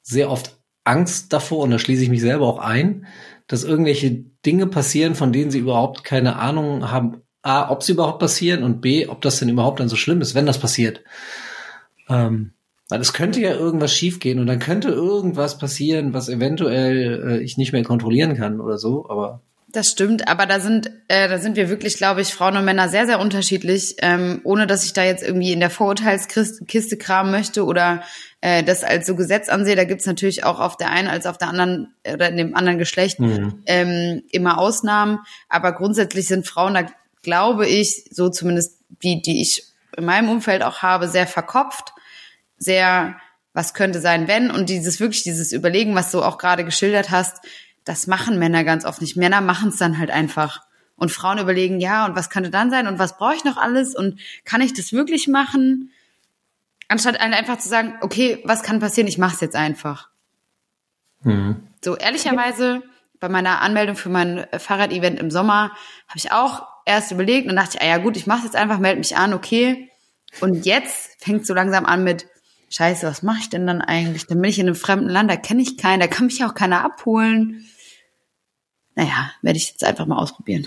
sehr oft Angst davor, und da schließe ich mich selber auch ein, dass irgendwelche Dinge passieren, von denen sie überhaupt keine Ahnung haben, A, ob sie überhaupt passieren und B, ob das denn überhaupt dann so schlimm ist, wenn das passiert. Ähm, weil es könnte ja irgendwas schiefgehen und dann könnte irgendwas passieren, was eventuell äh, ich nicht mehr kontrollieren kann oder so, aber. Das stimmt, aber da sind, äh, da sind wir wirklich, glaube ich, Frauen und Männer sehr, sehr unterschiedlich, ähm, ohne dass ich da jetzt irgendwie in der Vorurteilskiste kramen möchte oder äh, das als so Gesetz ansehe. Da gibt's natürlich auch auf der einen als auf der anderen oder in dem anderen Geschlecht mhm. ähm, immer Ausnahmen. Aber grundsätzlich sind Frauen da, glaube ich, so zumindest die, die ich in meinem Umfeld auch habe, sehr verkopft sehr, was könnte sein, wenn, und dieses wirklich, dieses Überlegen, was du auch gerade geschildert hast, das machen Männer ganz oft nicht. Männer machen es dann halt einfach. Und Frauen überlegen, ja, und was könnte dann sein und was brauche ich noch alles und kann ich das wirklich machen? Anstatt einfach zu sagen, okay, was kann passieren, ich mache es jetzt einfach. Mhm. So ehrlicherweise, bei meiner Anmeldung für mein Fahrrad-Event im Sommer habe ich auch erst überlegt und dachte, ah ja gut, ich mache jetzt einfach, melde mich an, okay. Und jetzt fängt so langsam an mit, Scheiße, was mache ich denn dann eigentlich? Dann bin ich in einem fremden Land, da kenne ich keinen, da kann mich auch keiner abholen. Naja, werde ich jetzt einfach mal ausprobieren.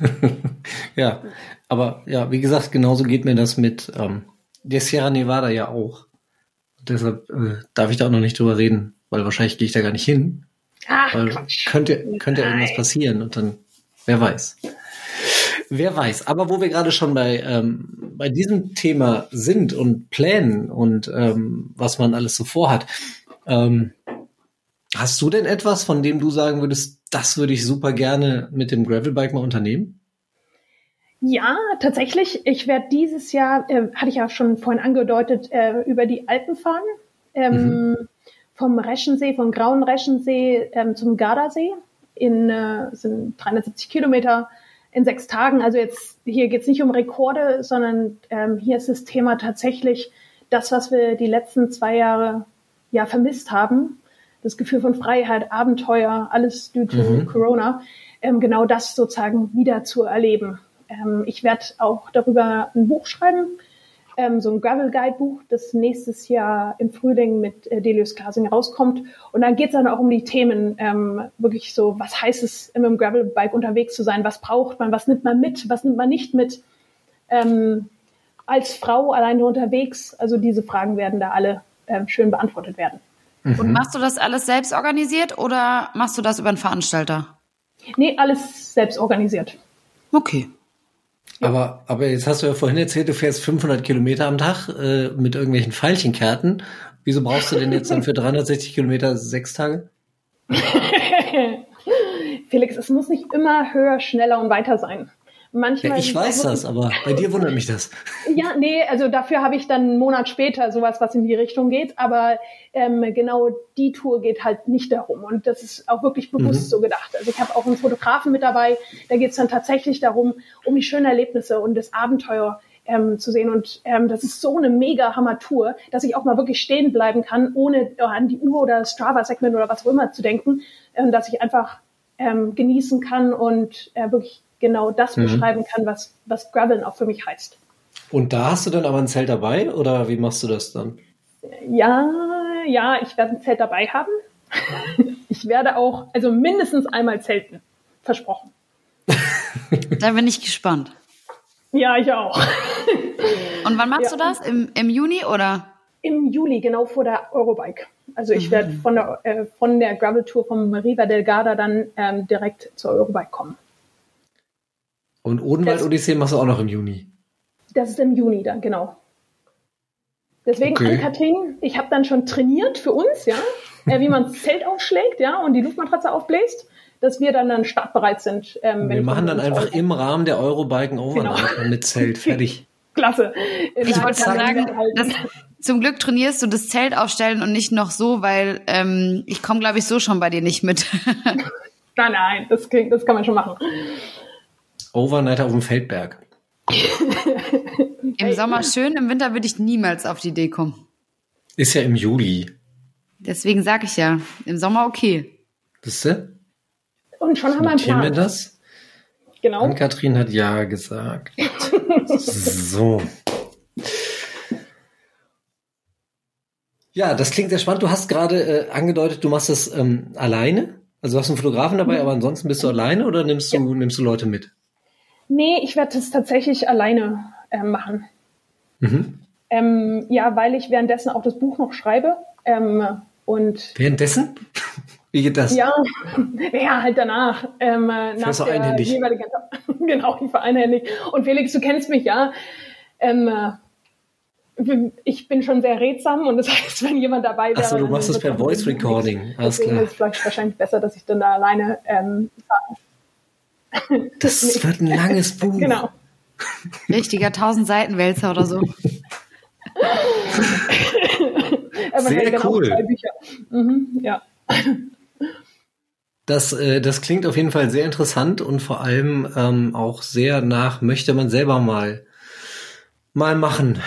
ja, aber ja, wie gesagt, genauso geht mir das mit ähm, der Sierra Nevada ja auch. Und deshalb äh, darf ich da auch noch nicht drüber reden, weil wahrscheinlich gehe ich da gar nicht hin. Ach, weil könnte, könnte irgendwas passieren und dann, wer weiß. Wer weiß. Aber wo wir gerade schon bei, ähm, bei diesem Thema sind und Plänen und ähm, was man alles so vorhat, ähm, hast du denn etwas, von dem du sagen würdest, das würde ich super gerne mit dem Gravelbike mal unternehmen? Ja, tatsächlich. Ich werde dieses Jahr, äh, hatte ich ja schon vorhin angedeutet, äh, über die Alpen fahren. Ähm, mhm. Vom Reschensee, vom Grauen Reschensee ähm, zum Gardasee. In äh, sind 370 Kilometer in sechs Tagen. Also jetzt hier geht es nicht um Rekorde, sondern ähm, hier ist das Thema tatsächlich das, was wir die letzten zwei Jahre ja vermisst haben. Das Gefühl von Freiheit, Abenteuer, alles due to mhm. Corona. Ähm, genau das sozusagen wieder zu erleben. Ähm, ich werde auch darüber ein Buch schreiben ähm, so ein Gravel-Guide-Buch, das nächstes Jahr im Frühling mit äh, Delius Glasing rauskommt. Und dann geht es dann auch um die Themen, ähm, wirklich so, was heißt es, mit dem Gravel-Bike unterwegs zu sein? Was braucht man? Was nimmt man mit? Was nimmt man nicht mit? Ähm, als Frau alleine unterwegs? Also diese Fragen werden da alle ähm, schön beantwortet werden. Mhm. Und machst du das alles selbst organisiert oder machst du das über einen Veranstalter? Nee, alles selbst organisiert. Okay. Aber, aber jetzt hast du ja vorhin erzählt, du fährst 500 Kilometer am Tag äh, mit irgendwelchen Pfeilchenkerten. Wieso brauchst du denn jetzt dann für 360 Kilometer sechs Tage? Felix, es muss nicht immer höher, schneller und weiter sein. Manchmal ja, ich weiß das, aber bei dir wundert mich das. Ja, nee, also dafür habe ich dann einen Monat später sowas, was in die Richtung geht. Aber ähm, genau die Tour geht halt nicht darum. Und das ist auch wirklich bewusst mhm. so gedacht. Also ich habe auch einen Fotografen mit dabei. Da geht es dann tatsächlich darum, um die schönen Erlebnisse und das Abenteuer ähm, zu sehen. Und ähm, das ist so eine mega Hammer-Tour, dass ich auch mal wirklich stehen bleiben kann, ohne äh, an die Uhr oder Strava-Segment oder was auch immer zu denken, ähm, dass ich einfach ähm, genießen kann und äh, wirklich genau das mhm. beschreiben kann, was, was Graveln auch für mich heißt. Und da hast du dann aber ein Zelt dabei oder wie machst du das dann? Ja, ja, ich werde ein Zelt dabei haben. ich werde auch, also mindestens einmal zelten. Versprochen. da bin ich gespannt. Ja, ich auch. Und wann machst ja. du das? Im, Im Juni oder? Im Juli, genau vor der Eurobike. Also ich mhm. werde von der, äh, von der Gravel Tour vom Riva del Garda dann ähm, direkt zur Eurobike kommen. Und Odenwald-Odyssee machst du auch noch im Juni? Das ist im Juni dann, genau. Deswegen, okay. Ann-Kathrin, ich habe dann schon trainiert für uns, ja, äh, wie man das Zelt aufschlägt, ja, und die Luftmatratze aufbläst, dass wir dann dann startbereit sind. Ähm, wir machen dann einfach Euro im Rahmen der Eurobiken Overnight genau. mit Zelt, fertig. Klasse. Ich wollte sagen, das, Zum Glück trainierst du das Zelt aufstellen und nicht noch so, weil ähm, ich komme, glaube ich, so schon bei dir nicht mit. nein, nein, das, klingt, das kann man schon machen. Overnight auf dem Feldberg. Im Sommer schön, im Winter würde ich niemals auf die Idee kommen. Ist ja im Juli. Deswegen sage ich ja, im Sommer okay. Wisst ihr? Und schon haben wir einen Notieren wir Plan. das? Genau. Ann-Kathrin hat Ja gesagt. so. Ja, das klingt sehr spannend. Du hast gerade äh, angedeutet, du machst das ähm, alleine. Also du hast einen Fotografen dabei, aber ansonsten bist du alleine oder nimmst du, nimmst du Leute mit? Nee, ich werde das tatsächlich alleine äh, machen. Mhm. Ähm, ja, weil ich währenddessen auch das Buch noch schreibe. Ähm, und Währenddessen? Wie geht das? ja, ja, halt danach. Ähm, äh, nach der einhändig? jeweiligen genau, ich war einhändig. Und Felix, du kennst mich ja. Ähm, äh, ich bin schon sehr redsam und das heißt, wenn jemand dabei wäre. Achso, du machst das per Voice. Recording. Alles klar. ist es vielleicht wahrscheinlich besser, dass ich dann da alleine ähm. Das wird ein langes Buch. Genau. Richtiger 1000 Seitenwälzer oder so. Aber Sehr dann auch cool. Mhm, ja. Das, äh, das klingt auf jeden Fall sehr interessant und vor allem ähm, auch sehr nach, möchte man selber mal, mal machen.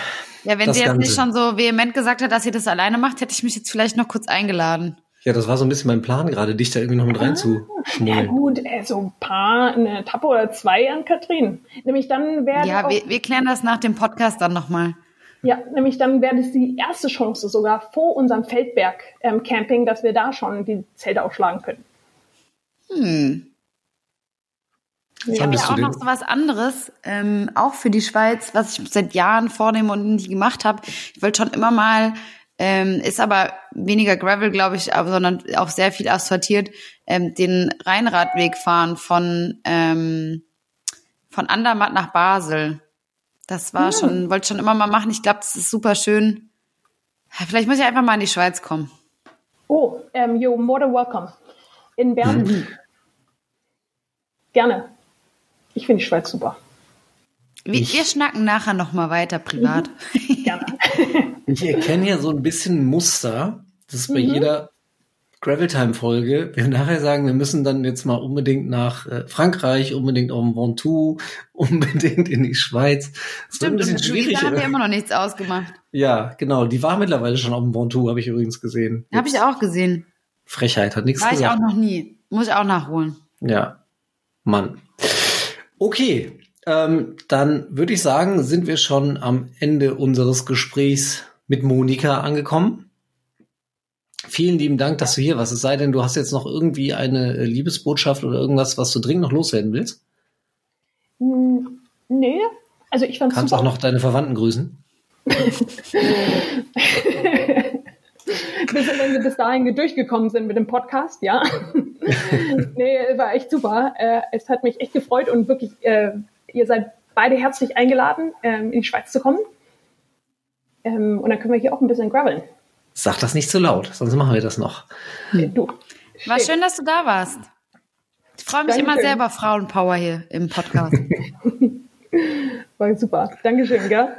Ja, wenn Das sie jetzt nicht Ganze. schon so vehement gesagt hat, dass sie das alleine macht, hätte ich mich jetzt vielleicht noch kurz eingeladen. Ja, das war so ein bisschen mein Plan gerade, dich da irgendwie noch mit Ja reinzuschmuggeln. gut, äh, so ein paar, eine Etappe oder zwei an Katrin. Nämlich dann wäre Ja, auch, wir, wir klären das nach dem Podcast dann nochmal. ja, nämlich dann wäre das die erste Chance sogar vor unserem Feldberg ähm, Camping, dass wir da schon die Zelte aufschlagen können. Hm. Wann Ja, bist du auch noch so was anderes, ähm, auch für die Schweiz, was ich seit Jahren vornehme und nicht gemacht habe. Ich wollte schon immer mal, ähm, ist aber weniger Gravel, glaube ich, aber, sondern auch sehr viel asphaltiert, ähm, den Rheinradweg fahren von, ähm, von Andermatt nach Basel. Das war schon, wollte ich schon immer mal machen. Ich glaube, das ist super schön. Vielleicht muss ich einfach mal in die Schweiz kommen. Oh, ähm, you're more than welcome. In Bern. Mhm. Gerne. Ich finde die Schweiz super. Wir, Ich- wir schnacken nachher noch mal weiter privat. Gerne. Ich erkenne hier so ein bisschen Muster, das ist bei Mhm. jeder Gravel-Time-Folge. Wir nachher sagen, wir müssen dann jetzt mal unbedingt nach äh, Frankreich, unbedingt auf den Ventoux, unbedingt in die Schweiz. Das wird ein bisschen schwierig. Da haben wir immer noch nichts ausgemacht. Ja, genau. Die war mittlerweile schon auf dem Ventoux, habe ich übrigens gesehen. Habe ich auch gesehen. Frechheit, hat nichts War ich gesagt. auch noch nie. Muss ich auch nachholen. Ja, Mann. Okay, ähm, dann würde ich sagen, sind wir schon am Ende unseres Gesprächs mit Monika angekommen. Vielen lieben Dank, dass du hier warst. Es sei denn, du hast jetzt noch irgendwie eine äh, Liebesbotschaft oder irgendwas, was du dringend noch loswerden willst. Hm, nee, also ich fand Kannst super. auch noch deine Verwandten grüßen. bis, wenn wir bis dahin durchgekommen sind mit dem Podcast, ja. nee, war echt super. Äh, es hat mich echt gefreut und wirklich, äh, ihr seid beide herzlich eingeladen, ähm, in die Schweiz zu kommen. Ähm, und dann können wir hier auch ein bisschen graveln. Sag das nicht zu laut, sonst machen wir das noch. Äh, Du. War schön, dass du da warst. Ich freue mich Dankeschön. immer sehr über Frauenpower hier im Podcast. War super. Dankeschön, gell?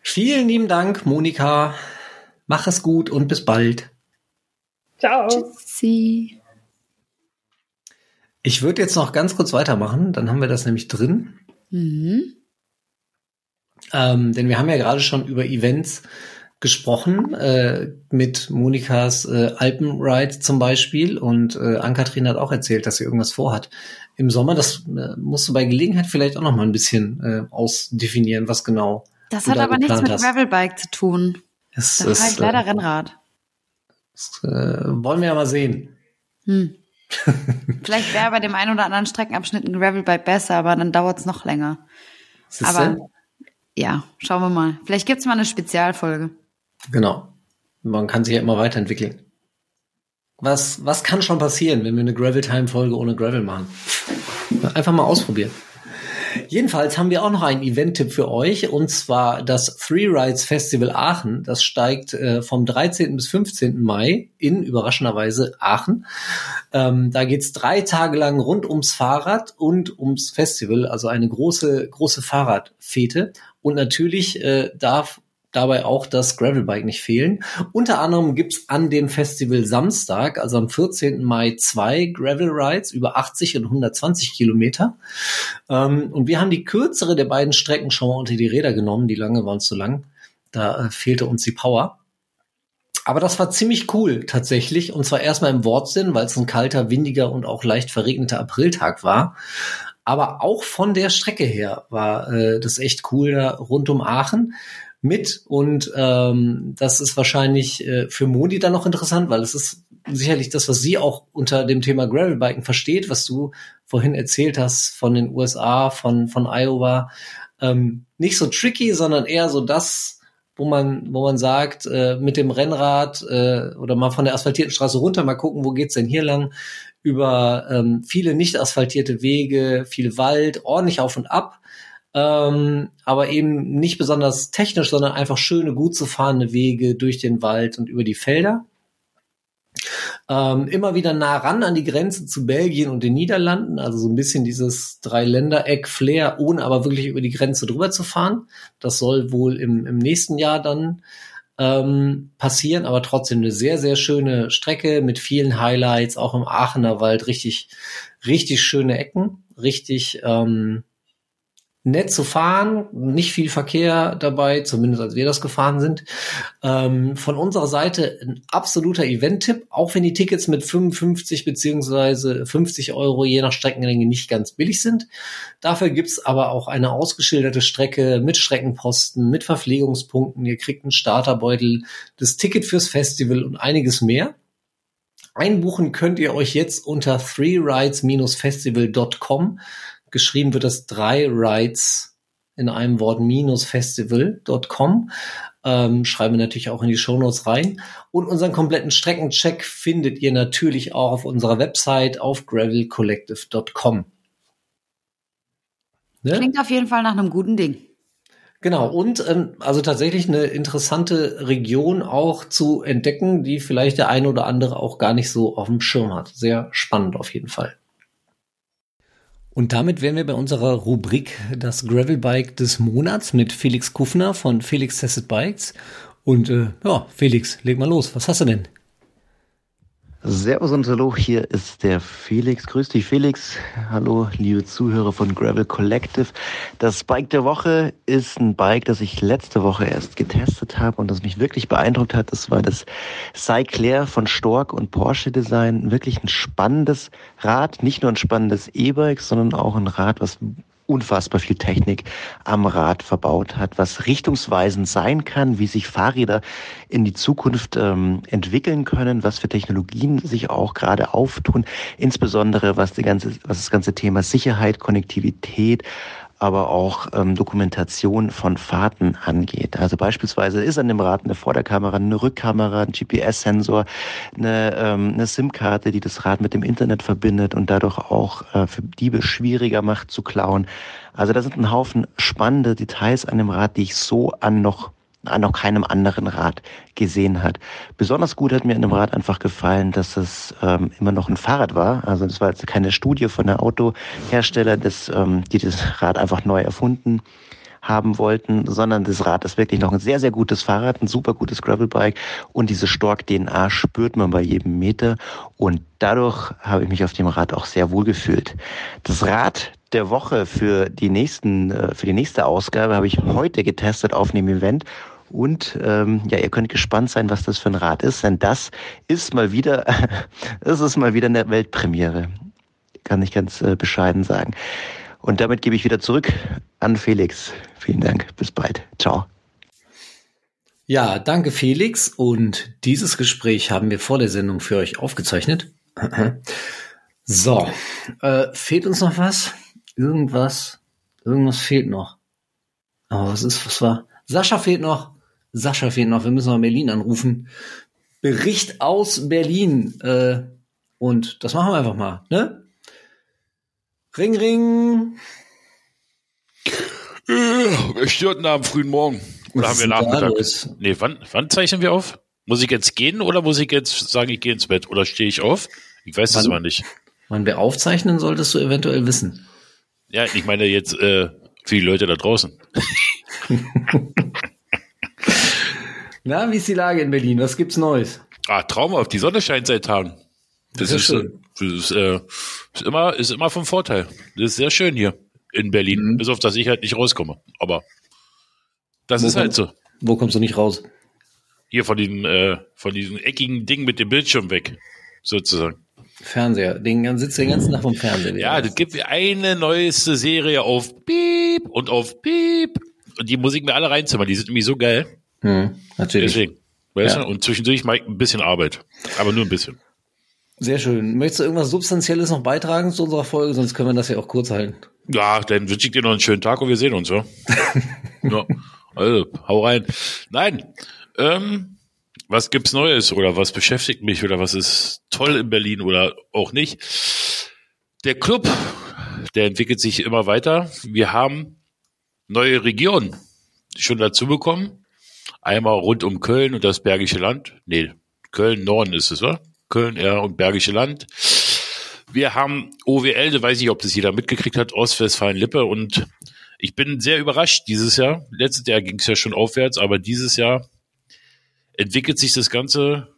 Vielen lieben Dank, Monika. Mach es gut und bis bald. Ciao. Sie. Ich würde jetzt noch ganz kurz weitermachen, dann haben wir das nämlich drin. Mhm. Ähm, denn wir haben ja gerade schon über Events gesprochen, äh, mit Monikas äh, Alpenride zum Beispiel. Und äh, Ann-Kathrin hat auch erzählt, dass sie irgendwas vorhat im Sommer. Das äh, musst du bei Gelegenheit vielleicht auch noch mal ein bisschen äh, ausdefinieren, was genau. Das hat da aber nichts mit hast. Gravelbike zu tun. Es, Da fahre es, ich leider äh, Rennrad. das, äh, wollen wir ja mal sehen. Hm. Vielleicht wäre bei dem einen oder anderen Streckenabschnitt ein Gravelbike besser, aber dann dauert es noch länger. Siehste? Aber ja, schauen wir mal. Vielleicht gibt's mal eine Spezialfolge. Genau. Man kann sich ja immer weiterentwickeln. Was, was kann schon passieren, wenn wir eine Gravel-Time-Folge ohne Gravel machen? Einfach mal ausprobieren. Jedenfalls haben wir auch noch einen Event-Tipp für euch, und zwar das Three Rides Festival Aachen. Das steigt äh, vom 13. bis 15. Mai in, überraschenderweise, Aachen. Ähm, da geht's drei Tage lang rund ums Fahrrad und ums Festival, also eine große, große Fahrradfete. Und natürlich äh, darf dabei auch das Gravelbike nicht fehlen. Unter anderem gibt's an dem Festival Samstag, also am 14. Mai, zwei Gravel Rides über 80 und 120 Kilometer. Ähm, und wir haben die kürzere der beiden Strecken schon mal unter die Räder genommen. Die lange waren zu lang. Da äh, fehlte uns die Power. Aber das war ziemlich cool tatsächlich. Und zwar erstmal im Wortsinn, weil es ein kalter, windiger und auch leicht verregneter Apriltag war. Aber auch von der Strecke her war äh, das echt cool da rund um Aachen mit. Und ähm, das ist wahrscheinlich äh, für Moni dann noch interessant, weil es ist sicherlich das, was sie auch unter dem Thema Gravelbiken versteht, was du vorhin erzählt hast von den USA, von, von Iowa. Ähm, nicht so tricky, sondern eher so das, wo man, wo man sagt, äh, mit dem Rennrad äh, oder mal von der asphaltierten Straße runter, mal gucken, wo geht's denn hier lang, über ähm, viele nicht asphaltierte Wege, viel Wald, ordentlich auf und ab, ähm, aber eben nicht besonders technisch, sondern einfach schöne, gut zu fahrende Wege durch den Wald und über die Felder. Ähm, immer wieder nah ran an die Grenze zu Belgien und den Niederlanden, also so ein bisschen dieses Dreiländereck-Flair, ohne aber wirklich über die Grenze drüber zu fahren. Das soll wohl im, im nächsten Jahr dann ähm, passieren, aber trotzdem eine sehr, sehr schöne Strecke mit vielen Highlights, auch im Aachener Wald, richtig, richtig schöne Ecken, richtig ähm, nett zu fahren, nicht viel Verkehr dabei, zumindest als wir das gefahren sind. Ähm, von unserer Seite ein absoluter Event-Tipp, auch wenn die Tickets mit 55 beziehungsweise 50 Euro je nach Streckenlänge nicht ganz billig sind. Dafür gibt's aber auch eine ausgeschilderte Strecke mit Streckenposten, mit Verpflegungspunkten. Ihr kriegt einen Starterbeutel, das Ticket fürs Festival und einiges mehr. Einbuchen könnt ihr euch jetzt unter threerides-festival.com geschrieben wird das drei Rides in einem Wort minus festival.com. Ähm, schreiben wir natürlich auch in die Shownotes rein. Und unseren kompletten Streckencheck findet ihr natürlich auch auf unserer Website auf gravelcollective.com. Ne? Klingt auf jeden Fall nach einem guten Ding. Genau, und ähm, also tatsächlich eine interessante Region auch zu entdecken, die vielleicht der eine oder andere auch gar nicht so auf dem Schirm hat. Sehr spannend auf jeden Fall. Und damit wären wir bei unserer Rubrik das Gravelbike des Monats mit Felix Kufner von Felix Tested Bikes. Und äh, ja, Felix, leg mal los. Was hast du denn? Servus und Hallo, hier ist der Felix. Grüß dich, Felix. Hallo, liebe Zuhörer von Gravel Collective. Das Bike der Woche ist ein Bike, das ich letzte Woche erst getestet habe und das mich wirklich beeindruckt hat. Das war das Cyclair von Stork und Porsche Design. Wirklich ein spannendes Rad, nicht nur ein spannendes E-Bike, sondern auch ein Rad, was unfassbar viel Technik am Rad verbaut hat, was richtungsweisend sein kann, wie sich Fahrräder in die Zukunft ähm, entwickeln können, was für Technologien sich auch gerade auftun, insbesondere was, die ganze, was das ganze Thema Sicherheit, Konnektivität, aber auch ähm, Dokumentation von Fahrten angeht. Also beispielsweise ist an dem Rad eine Vorderkamera, eine Rückkamera, ein GPS-Sensor, eine, ähm, eine SIM-Karte, die das Rad mit dem Internet verbindet und dadurch auch äh, für Diebe schwieriger macht zu klauen. Also da sind ein Haufen spannende Details an dem Rad, die ich so an noch noch keinem anderen Rad gesehen hat. Besonders gut hat mir in dem Rad einfach gefallen, dass es ähm, immer noch ein Fahrrad war. Also das war jetzt keine Studie von der Autohersteller, das, ähm, die das Rad einfach neu erfunden haben wollten, sondern das Rad ist wirklich noch ein sehr, sehr gutes Fahrrad, ein super gutes Gravelbike und diese Stork-DNA spürt man bei jedem Meter und dadurch habe ich mich auf dem Rad auch sehr wohl gefühlt. Das Rad der Woche für die nächsten, äh, für die nächste Ausgabe habe ich heute getestet auf einem Event und ähm, ja, ihr könnt gespannt sein, was das für ein Rad ist, denn das ist mal wieder, das ist mal wieder eine Weltpremiere. Kann ich ganz äh, bescheiden sagen. Und damit gebe ich wieder zurück an Felix. Vielen Dank. Bis bald. Ciao. Ja, danke Felix. Und dieses Gespräch haben wir vor der Sendung für euch aufgezeichnet. So, äh, fehlt uns noch was? Irgendwas? Irgendwas fehlt noch. Aber oh, was ist, was war? Sascha fehlt noch. Sascha fehlt noch, wir müssen mal Berlin anrufen. Bericht aus Berlin. Äh, und das machen wir einfach mal, ne? Ring, ring. Äh, wer stört denn am frühen Morgen? Oder haben wir Nachmittag? Nee, wann, wann zeichnen wir auf? Muss ich jetzt gehen oder muss ich jetzt sagen, ich gehe ins Bett? Oder stehe ich auf? Ich weiß es aber nicht. Wann wir aufzeichnen, solltest du eventuell wissen. Ja, ich meine jetzt äh, für die Leute da draußen. Na, wie ist die Lage in Berlin? Was gibt's Neues? Ah, traumhaft. Die Sonne scheint seit Tagen. Das, das ist, schön. Das ist, äh, ist, immer, ist immer vom Vorteil. Das ist sehr schön hier in Berlin. Mhm. Bis auf, dass ich halt nicht rauskomme. Aber das wo ist halt so. Wo kommst du nicht raus? Hier von diesem, äh, von diesem eckigen Ding mit dem Bildschirm weg. Sozusagen. Fernseher. Den sitzt den ganzen Tag vom Fernseher. Ja, das gibt eine neueste Serie auf Piep und auf Piep. Und die Musik mir alle reinzimmern. Die sind irgendwie so geil. Hm, natürlich. Deswegen. Weißt ja. du? Und zwischendurch mal ein bisschen Arbeit. Aber nur ein bisschen. Sehr schön. Möchtest du irgendwas Substanzielles noch beitragen zu unserer Folge? Sonst können wir das ja auch kurz halten. Ja, dann wünsche ich dir noch einen schönen Tag und wir sehen uns, ja. ja. Also, hau rein. Nein. Ähm, was gibt's Neues oder was beschäftigt mich oder was ist toll in Berlin oder auch nicht? Der Club, der entwickelt sich immer weiter. Wir haben neue Regionen schon dazu bekommen. Einmal rund um Köln und das Bergische Land. Nee, Köln Norden ist es, oder? Köln eher und Bergische Land. Wir haben OWL, da weiß ich, ob das jeder mitgekriegt hat, Ostwestfalen-Lippe und ich bin sehr überrascht dieses Jahr. Letztes Jahr ging es ja schon aufwärts, aber dieses Jahr entwickelt sich das Ganze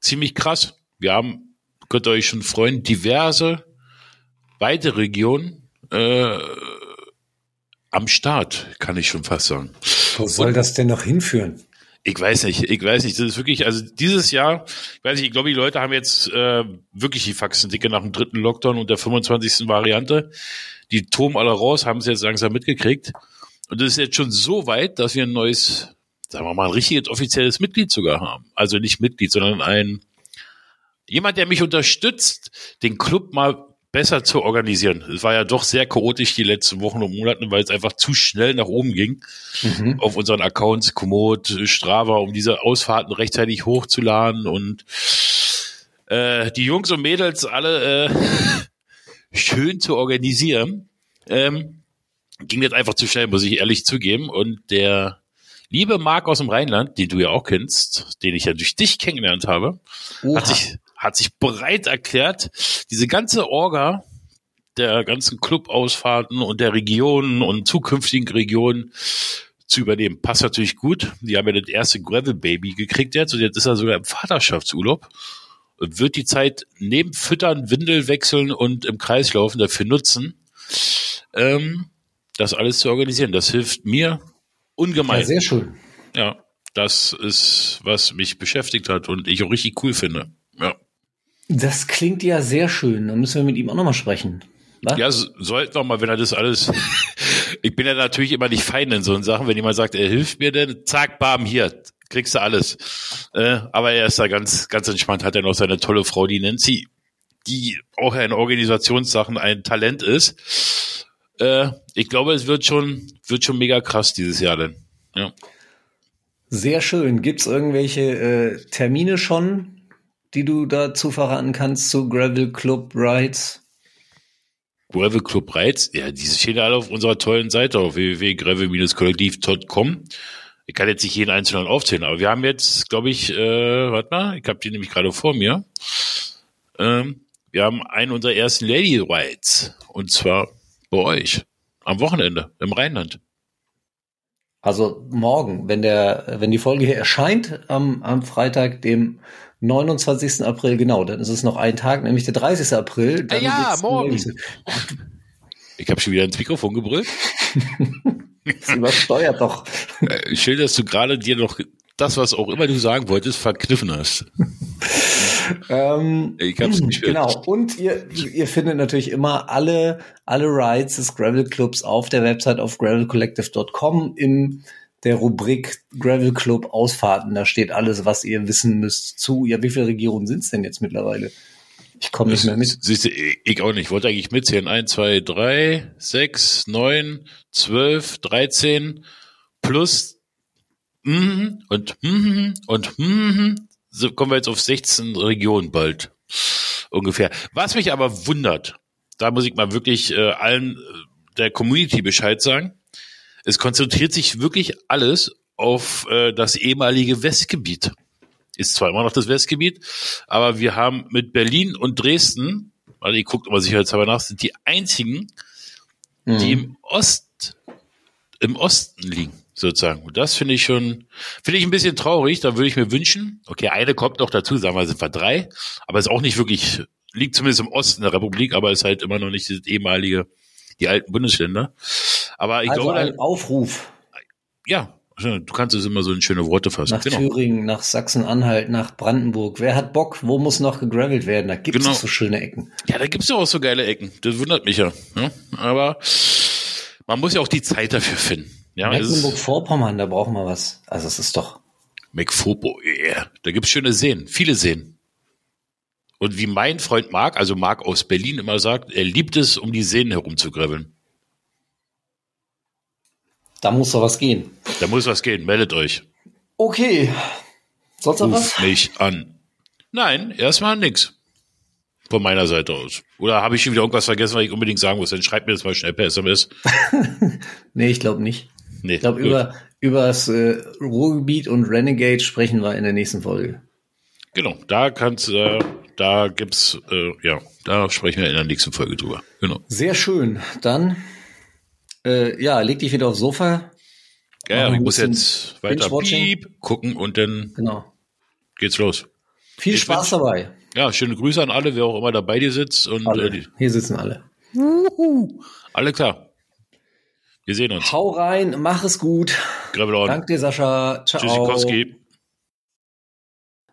ziemlich krass. Wir haben, könnt ihr euch schon freuen, diverse weitere Regionen äh, am Start, kann ich schon fast sagen. Wo soll und, das denn noch hinführen? Ich weiß nicht, ich weiß nicht. Das ist wirklich, also dieses Jahr, ich weiß nicht, ich glaube, die Leute haben jetzt äh, wirklich die Faxen dicke nach dem dritten Lockdown und der 25. Variante. Die toben alle raus, haben es jetzt langsam mitgekriegt. Und das ist jetzt schon so weit, dass wir ein neues, sagen wir mal, ein richtiges offizielles Mitglied sogar haben. Also nicht Mitglied, sondern ein jemand, der mich unterstützt, den Club mal besser zu organisieren. Es war ja doch sehr chaotisch die letzten Wochen und Monate, weil es einfach zu schnell nach oben ging mhm. auf unseren Accounts, Komoot, Strava, um diese Ausfahrten rechtzeitig hochzuladen und äh, die Jungs und Mädels alle äh, schön zu organisieren. Ähm, ging jetzt einfach zu schnell, muss ich ehrlich zugeben. Und der liebe Marc aus dem Rheinland, den du ja auch kennst, den ich ja durch dich kennengelernt habe, hat sich, hat sich bereit erklärt, diese ganze Orga der ganzen Clubausfahrten und der Regionen und zukünftigen Regionen zu übernehmen. Passt natürlich gut. Die haben ja das erste Gravel Baby gekriegt jetzt und jetzt ist er sogar im Vaterschaftsurlaub und wird die Zeit neben Füttern, Windel wechseln und im Kreis laufen dafür nutzen, ähm, das alles zu organisieren. Das hilft mir ungemein. Ja, sehr schön. Ja, das ist, was mich beschäftigt hat und ich auch richtig cool finde. Ja. Das klingt ja sehr schön. Dann müssen wir mit ihm auch nochmal sprechen. Was? Ja, sollten wir mal, wenn er das alles. ich bin ja natürlich immer nicht fein in so Sachen. Wenn jemand sagt, er hilft mir denn, zack, bam, hier, kriegst du alles. Äh, aber er ist da ganz, ganz entspannt, hat er noch seine tolle Frau, die Nancy, die auch in Organisationssachen ein Talent ist. Äh, ich glaube, es wird schon, wird schon mega krass dieses Jahr denn. Ja. Sehr schön. Gibt's irgendwelche äh, Termine schon, die du dazu verraten kannst zu Gravel Club Rides? Gravel Club Rides, ja, diese stehen alle auf unserer tollen Seite auf www.gravel-kollektiv.com. Ich kann jetzt nicht jeden einzelnen aufzählen, aber wir haben jetzt, glaube ich, äh, warte mal, ich habe die nämlich gerade vor mir. Ähm, wir haben einen unserer ersten Lady Rides und zwar bei euch am Wochenende im Rheinland. Also morgen, wenn der, wenn die Folge hier erscheint, am, am Freitag, dem 29. April, genau, dann ist es noch ein Tag, nämlich der 30. April. Dann ja, morgen. Ich habe schon wieder ins Mikrofon gebrüllt. das übersteuert doch. Äh, schön, dass du gerade dir noch das, was auch immer du sagen wolltest, verkniffen hast. ähm, ich hab's nicht Genau. Und ihr, ihr findet natürlich immer alle, alle Rides des Gravel Clubs auf der Website auf gravelcollective.com im der Rubrik Gravel Club Ausfahrten. Da steht alles, was ihr wissen müsst zu. Ja, wie viele Regionen sind es denn jetzt mittlerweile? Ich komme nicht mehr mit. Siehst du, ich auch nicht. Ich wollte eigentlich mitzählen. 1, 2, 3, 6, 9, 12, 13 plus mm, und mm, und mm, so kommen wir jetzt auf 16 Regionen bald ungefähr. Was mich aber wundert, da muss ich mal wirklich äh, allen äh, der Community Bescheid sagen. Es konzentriert sich wirklich alles auf äh, das ehemalige Westgebiet. Ist zwar immer noch das Westgebiet, aber wir haben mit Berlin und Dresden, weil ihr guckt immer sicherheitshalber nach, sind die einzigen, mhm. die im Ost, im Osten liegen, sozusagen. Und das finde ich schon, finde ich ein bisschen traurig. Da würde ich mir wünschen, okay, eine kommt noch dazu, sagen wir, sind wir drei, aber ist auch nicht wirklich, liegt zumindest im Osten der Republik, aber ist halt immer noch nicht das ehemalige, die alten Bundesländer. Aber ich also glaube, ein Aufruf ja, du kannst es immer so in schöne Worte fassen. nach Thüringen, nach Sachsen-Anhalt, nach Brandenburg. Wer hat Bock? Wo muss noch gegravelt werden? Da gibt es Genau. so schöne Ecken. Ja, da gibt's ja auch so geile Ecken. Das wundert mich ja. ja? Aber man muss ja auch die Zeit dafür finden. Ja, es Mecklenburg-Vorpommern, da brauchen wir was. Also es ist doch McFobo, yeah. Da gibt's schöne Seen, viele Seen. Und wie mein Freund Marc, also Marc aus Berlin immer sagt, er liebt es, um die Seen herum zu graveln. Da muss doch was gehen. Da muss was gehen, meldet euch. Okay. Sonst noch was? Mich an. Nein, erstmal nix. Von meiner Seite aus. Oder habe ich schon wieder irgendwas vergessen, was ich unbedingt sagen muss? Dann schreibt mir das mal schnell per SMS. Nee, ich glaube nicht. Nee, Ich glaube, über, über das äh, Ruhrgebiet und Renegade sprechen wir in der nächsten Folge. Genau, da kannst äh, da gibt's, äh, ja, da sprechen wir in der nächsten Folge drüber. Genau. Sehr schön. Dann, äh, ja, leg dich wieder aufs Sofa. Ja, ja, ich muss jetzt weiter piep gucken und dann Genau. geht's los. Viel Ich Spaß wünsch- dabei. Ja, schöne Grüße an alle, wer auch immer dabei dir sitzt und äh, Hier sitzen alle. alle klar. Wir sehen uns. Hau rein, mach es gut. Danke dir, Sascha. Ciao. Tschüssikowski.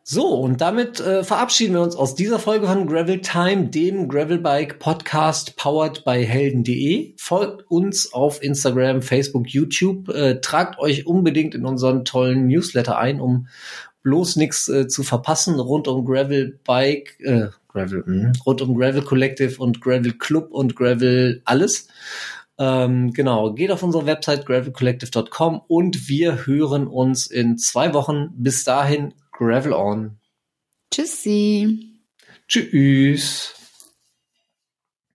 So, und damit äh, verabschieden wir uns aus dieser Folge von Gravel Time, dem Gravelbike Podcast powered by helden.de. Folgt uns auf Instagram, Facebook, YouTube. Äh, tragt euch unbedingt in unseren tollen Newsletter ein, um bloß nichts äh, zu verpassen rund um Gravel Bike, äh, Gravel, mh, rund um Gravel Collective und Gravel Club und Gravel alles. Ähm, genau, geht auf unsere Website gravelcollective.com und wir hören uns in zwei Wochen. Bis dahin, Gravel on. Tschüssi. Tschüss.